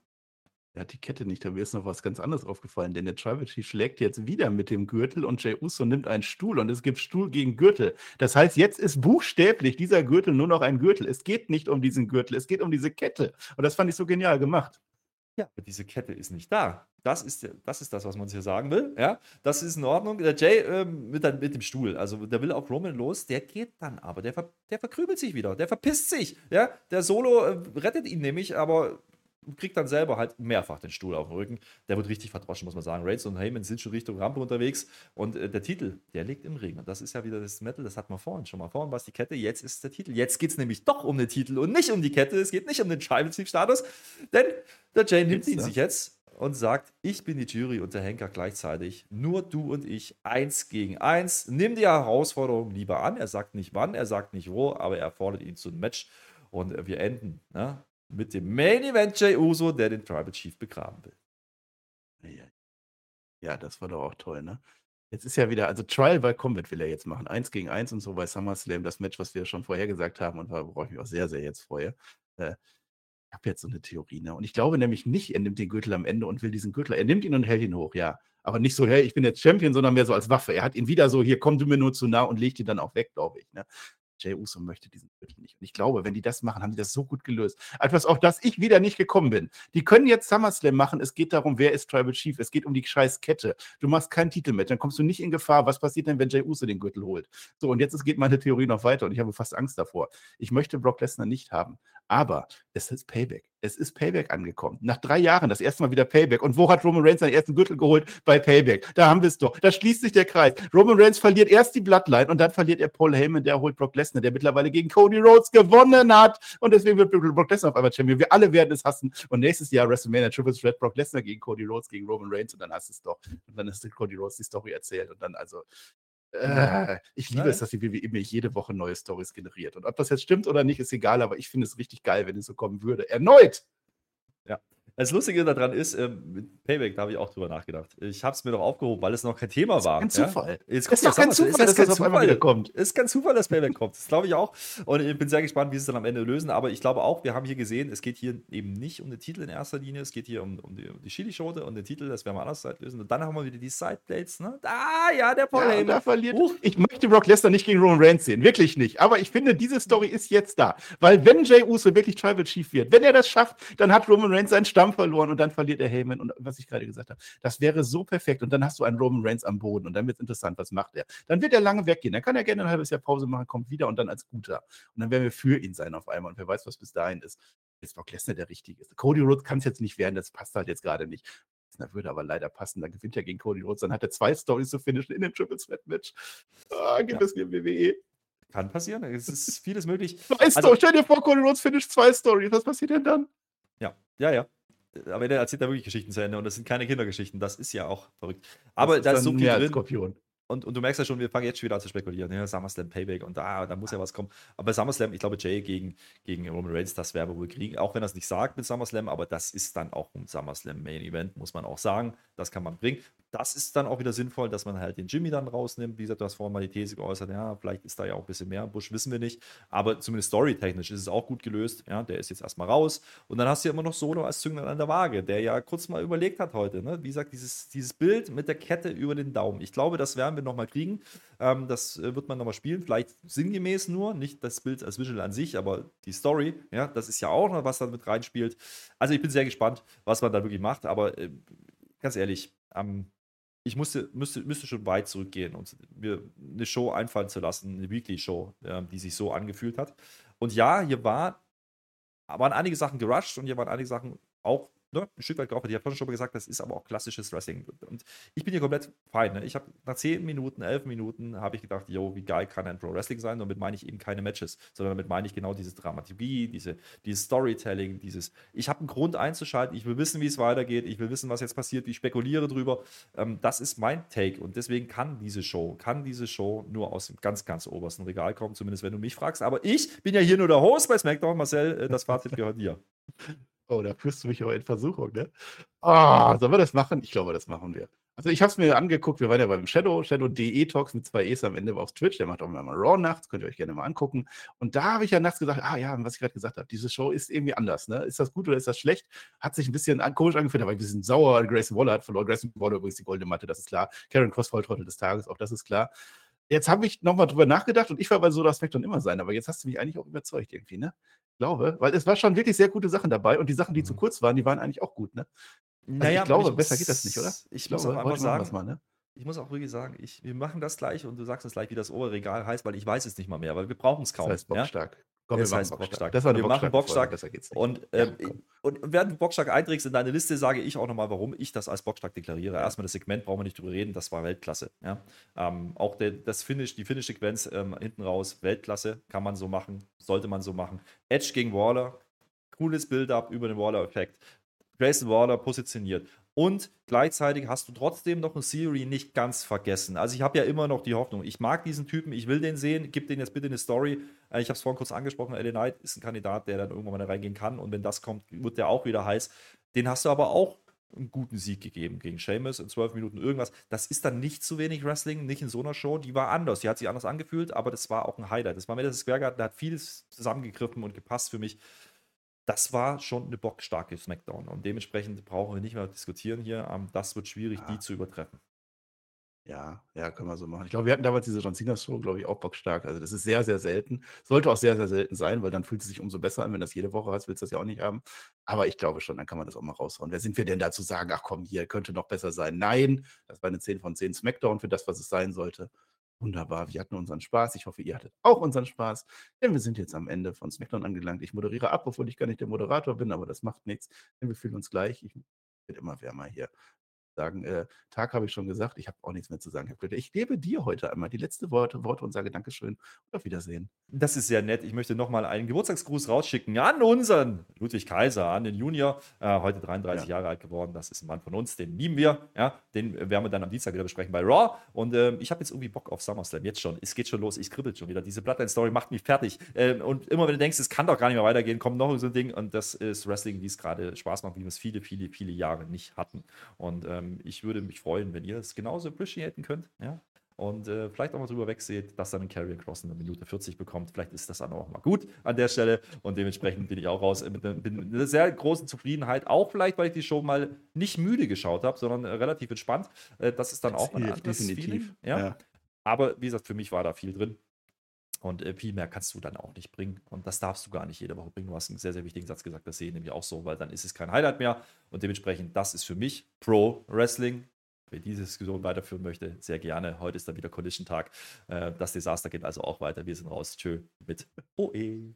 Er hat die Kette nicht, da mir ist noch was ganz anderes aufgefallen, denn der Tribal Chief schlägt jetzt wieder mit dem Gürtel und Jey Uso nimmt einen Stuhl und es gibt Stuhl gegen Gürtel. Das heißt, jetzt ist buchstäblich dieser Gürtel nur noch ein Gürtel. Es geht nicht um diesen Gürtel, es geht um diese Kette. Und das fand ich so genial gemacht. Ja, diese Kette ist nicht da. Das ist, das ist das, was man hier sagen will. Ja, das ist in Ordnung. Der Jay ähm, mit, mit, dem Stuhl, also der will auf Roman los, der geht dann aber, der, ver, der verkrübelt sich wieder, der verpisst sich. Ja, der Solo äh, rettet ihn nämlich, aber kriegt dann selber halt mehrfach den Stuhl auf den Rücken. Der wird richtig verdroschen, muss man sagen. Raids und Heyman sind schon Richtung Rampe unterwegs und äh, der Titel, der liegt im Ring. Und das ist ja wieder das Metal, das hatten wir vorhin schon mal. Vorhin war es die Kette, jetzt ist der Titel. Jetzt geht es nämlich doch um den Titel und nicht um die Kette. Es geht nicht um den Tribal Chief Status, denn der Jay nimmt ihn sich jetzt und sagt, ich bin die Jury und der Henker gleichzeitig. Nur du und ich, eins gegen eins. Nimm die Herausforderung lieber an. Er sagt nicht wann, er sagt nicht wo, aber er fordert ihn zu einem Match. Und wir enden ne, mit dem Main Event Jay Uso, der den Tribal Chief begraben will. Ja, das war doch auch toll, ne? Jetzt ist ja wieder, also Trial by Combat will er jetzt machen. Eins gegen eins und so bei SummerSlam, das Match, was wir schon vorher gesagt haben und worauf ich mich auch sehr, sehr jetzt freue. Äh, ich habe jetzt so eine Theorie, ne? Und ich glaube nämlich nicht, er nimmt den Gürtel am Ende und will diesen Gürtel. Er nimmt ihn und hält ihn hoch, ja. Aber nicht so, hey, ich bin jetzt Champion, sondern mehr so als Waffe. Er hat ihn wieder so, hier komm du mir nur zu nah und legt ihn dann auch weg, glaube ich. Ne? Jay Uso möchte diesen Gürtel nicht. Und ich glaube, wenn die das machen, haben die das so gut gelöst. Etwas, auf das ich wieder nicht gekommen bin. Die können jetzt SummerSlam machen. Es geht darum, wer ist Tribal Chief. Es geht um die scheiß Kette. Du machst keinen Titelmatch. Dann kommst du nicht in Gefahr. Was passiert denn, wenn Jay Uso den Gürtel holt? So, und jetzt geht meine Theorie noch weiter und ich habe fast Angst davor. Ich möchte Brock Lesnar nicht haben. Aber es ist Payback. Es ist Payback angekommen. Nach drei Jahren das erste Mal wieder Payback. Und wo hat Roman Reigns seinen ersten Gürtel geholt? Bei Payback. Da haben wir es doch. Da schließt sich der Kreis. Roman Reigns verliert erst die Bloodline und dann verliert er Paul Heyman, der holt Brock Lesnar, der mittlerweile gegen Cody Rhodes gewonnen hat. Und deswegen wird Brock Lesnar auf einmal Champion. Wir alle werden es hassen. Und nächstes Jahr WrestleMania Triple Threat Brock Lesnar gegen Cody Rhodes, gegen Roman Reigns und dann hast du es doch. Und dann ist Cody Rhodes die Story erzählt. Und dann also äh, ich liebe Nein. es, dass die WWE mir jede Woche neue Stories generiert. Und ob das jetzt stimmt oder nicht, ist egal, aber ich finde es richtig geil, wenn es so kommen würde. Erneut! Ja. Das Lustige daran ist, ähm, mit Payback, da habe ich auch drüber nachgedacht. Ich habe es mir doch aufgehoben, weil es noch kein Thema war. Das ist kein Zufall. Ja? Jetzt ist doch kein Zufall, dass das, auf einmal wieder kommt. Ist kein Zufall, dass Payback kommt. Das glaube ich auch. Und ich bin sehr gespannt, wie sie es dann am Ende lösen. Aber ich glaube auch, wir haben hier gesehen, es geht hier eben nicht um den Titel in erster Linie. Es geht hier um, um die, um die Chili-Schote und den Titel, das werden wir anders lösen. Und dann haben wir wieder die Sideplates. Ne? Ah, ja, der Paul ja. Da verliert. Uh. Ich möchte Brock Lesnar nicht gegen Roman Reigns sehen. Wirklich nicht. Aber ich finde, diese Story ist jetzt da. Weil wenn Jay Uso wirklich Tribal Chief wird, wenn er das schafft, dann hat Roman Reigns seinen Stamm verloren und dann verliert der Heyman und was ich gerade gesagt habe. Das wäre so perfekt. Und dann hast du einen Roman Reigns am Boden und dann wird es interessant, was macht er. Dann wird er lange weggehen. Dann kann er gerne ein halbes Jahr Pause machen, kommt wieder und dann als guter. Und dann werden wir für ihn sein auf einmal. Und wer weiß, was bis dahin ist. Jetzt Brock Lesnar der Richtige ist. Cody Rhodes kann es jetzt nicht werden, das passt halt jetzt gerade nicht. Das würde aber leider passen. Dann gewinnt er gegen Cody Rhodes. Dann hat er zwei Stories zu finishen in dem Triple Threat Match. Ah, gibt ja. es mir WWE. Kann passieren. Es ist vieles möglich. Zwei also, Stell dir vor, Cody Rhodes finisht zwei Stories. Was passiert denn dann? Ja, ja, ja aber der erzählt da wirklich Geschichten zu Ende und das sind keine Kindergeschichten. Das ist ja auch verrückt. Aber da ist so viel drin. Skorpion. Und, und du merkst ja schon, wir fangen jetzt schon wieder an zu spekulieren. Ja, SummerSlam Payback und da, da muss ja was kommen. Aber bei SummerSlam, ich glaube, Jay gegen, gegen Roman Reigns, das werden wir wohl kriegen. Auch wenn er es nicht sagt mit SummerSlam, aber das ist dann auch ein SummerSlam Main Event, muss man auch sagen. Das kann man bringen. Das ist dann auch wieder sinnvoll, dass man halt den Jimmy dann rausnimmt. Wie gesagt, du hast vorhin mal die These geäußert, ja, vielleicht ist da ja auch ein bisschen mehr Busch, wissen wir nicht. Aber zumindest storytechnisch ist es auch gut gelöst. Ja, der ist jetzt erstmal raus. Und dann hast du ja immer noch Solo als Zünglein an der Waage, der ja kurz mal überlegt hat heute. Ne? Wie gesagt, dieses, dieses Bild mit der Kette über den Daumen. Ich glaube, das werden wir nochmal kriegen. Ähm, das äh, wird man nochmal spielen. Vielleicht sinngemäß nur, nicht das Bild als Visual an sich, aber die Story. Ja, das ist ja auch noch, was da mit reinspielt. Also ich bin sehr gespannt, was man da wirklich macht. Aber äh, ganz ehrlich, ähm, ich musste, müsste, müsste schon weit zurückgehen und mir eine Show einfallen zu lassen, eine Weekly-Show, äh, die sich so angefühlt hat. Und ja, hier war, waren einige Sachen gerusht und hier waren einige Sachen auch ne, ein Stück weit geopfert. Ich habe schon mal gesagt, das ist aber auch klassisches Wrestling. Und ich bin hier komplett fein. Ne? Ich habe nach 10 Minuten, 11 Minuten, habe ich gedacht, yo, wie geil kann ein Pro Wrestling sein? Und damit meine ich eben keine Matches, sondern damit meine ich genau diese Dramaturgie, diese, dieses Storytelling, dieses, ich habe einen Grund einzuschalten, ich will wissen, wie es weitergeht, ich will wissen, was jetzt passiert, ich spekuliere drüber. Ähm, das ist mein Take. Und deswegen kann diese Show, kann diese Show nur aus dem ganz, ganz obersten Regal kommen, zumindest wenn du mich fragst. Aber ich bin ja hier nur der Host bei SmackDown. Marcel, äh, das Fazit gehört dir. [laughs] Oh, da führst du mich aber in Versuchung, ne? Ah, sollen wir das machen? Ich glaube, das machen wir. Also ich habe es mir angeguckt, wir waren ja beim Shadow, Shadow.de Talks mit zwei E's am Ende auf Twitch, der macht auch immer mal Raw nachts, könnt ihr euch gerne mal angucken. Und da habe ich ja nachts gesagt, ah ja, was ich gerade gesagt habe, diese Show ist irgendwie anders, ne? Ist das gut oder ist das schlecht? Hat sich ein bisschen komisch angefühlt, aber ein bisschen sauer. Grayson Waller hat verloren, Grayson Waller übrigens die goldene Matte, das ist klar. Karen Cross Volltrottel des Tages, auch das ist klar. Jetzt habe ich nochmal drüber nachgedacht und ich war bei so das dann immer sein, aber jetzt hast du mich eigentlich auch überzeugt irgendwie, ne? Ich glaube, weil es war schon wirklich sehr gute Sachen dabei und die Sachen, die mhm. zu kurz waren, die waren eigentlich auch gut, ne? Also naja, ich glaube, ich besser geht das nicht, oder? Ich, ich muss auch einfach sagen, mal, ne? ich muss auch wirklich sagen, ich, wir machen das gleich und du sagst es gleich, wie das Oberregal heißt, weil ich weiß es nicht mal mehr, weil wir brauchen es kaum. Das heißt bockstark. Ja? Komm, das heißt bockstark. Das war wir machen bockstark. Besser geht's nicht. Und, ähm, ja, und während du bockstark einträgst in deine Liste, sage ich auch nochmal, warum ich das als bockstark deklariere. Ja. Erstmal das Segment, brauchen wir nicht drüber reden, das war Weltklasse. Ja? Ähm, auch der, das Finish, die Finish-Sequenz ähm, hinten raus, Weltklasse, kann man so machen, sollte man so machen. Edge gegen Waller, cooles Build-up über den Waller-Effekt. Grayson Waller positioniert. Und gleichzeitig hast du trotzdem noch einen Siri nicht ganz vergessen. Also ich habe ja immer noch die Hoffnung. Ich mag diesen Typen, ich will den sehen. Gib den jetzt bitte eine Story. Äh, ich habe es vorhin kurz angesprochen. LA Knight ist ein Kandidat, der dann irgendwann mal reingehen kann. Und wenn das kommt, wird der auch wieder heiß. Den hast du aber auch einen guten Sieg gegeben gegen Seamus in zwölf Minuten irgendwas. Das ist dann nicht zu wenig Wrestling, nicht in so einer Show. Die war anders, die hat sich anders angefühlt, aber das war auch ein Highlight. Das war mir das Square Garden, da hat vieles zusammengegriffen und gepasst für mich das war schon eine bockstarke Smackdown. Und dementsprechend brauchen wir nicht mehr diskutieren hier. Ähm, das wird schwierig, ja. die zu übertreffen. Ja, ja, können wir so machen. Ich glaube, wir hatten damals diese John Cena Show, glaube ich, auch bockstark. Also, das ist sehr, sehr selten. Sollte auch sehr, sehr selten sein, weil dann fühlt es sich umso besser an. Wenn das jede Woche hast, willst du das ja auch nicht haben. Aber ich glaube schon, dann kann man das auch mal raushauen. Wer sind wir denn da zu sagen, ach komm, hier könnte noch besser sein? Nein, das war eine 10 von 10 Smackdown für das, was es sein sollte. Wunderbar, wir hatten unseren Spaß. Ich hoffe, ihr hattet auch unseren Spaß, denn wir sind jetzt am Ende von SmackDown angelangt. Ich moderiere ab, obwohl ich gar nicht der Moderator bin, aber das macht nichts, denn wir fühlen uns gleich. Ich wird immer wärmer hier sagen, äh, Tag habe ich schon gesagt, ich habe auch nichts mehr zu sagen. Ich gebe dir heute einmal die letzten Worte, Worte und sage Dankeschön und auf Wiedersehen. Das ist sehr nett. Ich möchte nochmal einen Geburtstagsgruß rausschicken an unseren Ludwig Kaiser, an den Junior, äh, heute 33 ja. Jahre alt geworden. Das ist ein Mann von uns, den lieben wir. Ja, den werden wir dann am Dienstag wieder besprechen bei Raw. Und äh, ich habe jetzt irgendwie Bock auf SummerSlam, jetzt schon. Es geht schon los, ich kribbel schon wieder. Diese Bloodline-Story macht mich fertig. Ähm, und immer wenn du denkst, es kann doch gar nicht mehr weitergehen, kommt noch so ein Ding und das ist Wrestling, wie es gerade Spaß macht, wie wir es viele, viele, viele Jahre nicht hatten. Und ähm, ich würde mich freuen, wenn ihr es genauso appreciaten könnt. Ja? Und äh, vielleicht auch mal drüber wegseht, dass dann ein Carrier Cross eine Minute 40 bekommt. Vielleicht ist das dann auch mal gut an der Stelle. Und dementsprechend bin ich auch raus mit, mit einer sehr großen Zufriedenheit. Auch vielleicht, weil ich die Show mal nicht müde geschaut habe, sondern äh, relativ entspannt. Äh, das ist dann das auch ein anderes definitiv. Feeling. Ja? ja. Aber wie gesagt, für mich war da viel drin. Und äh, viel mehr kannst du dann auch nicht bringen. Und das darfst du gar nicht jede Woche bringen. Du hast einen sehr, sehr wichtigen Satz gesagt, das sehe ich nämlich auch so, weil dann ist es kein Highlight mehr. Und dementsprechend, das ist für mich Pro Wrestling. Wer diese Diskussion weiterführen möchte, sehr gerne. Heute ist dann wieder Collision-Tag. Äh, das Desaster geht also auch weiter. Wir sind raus. Tschö mit OE.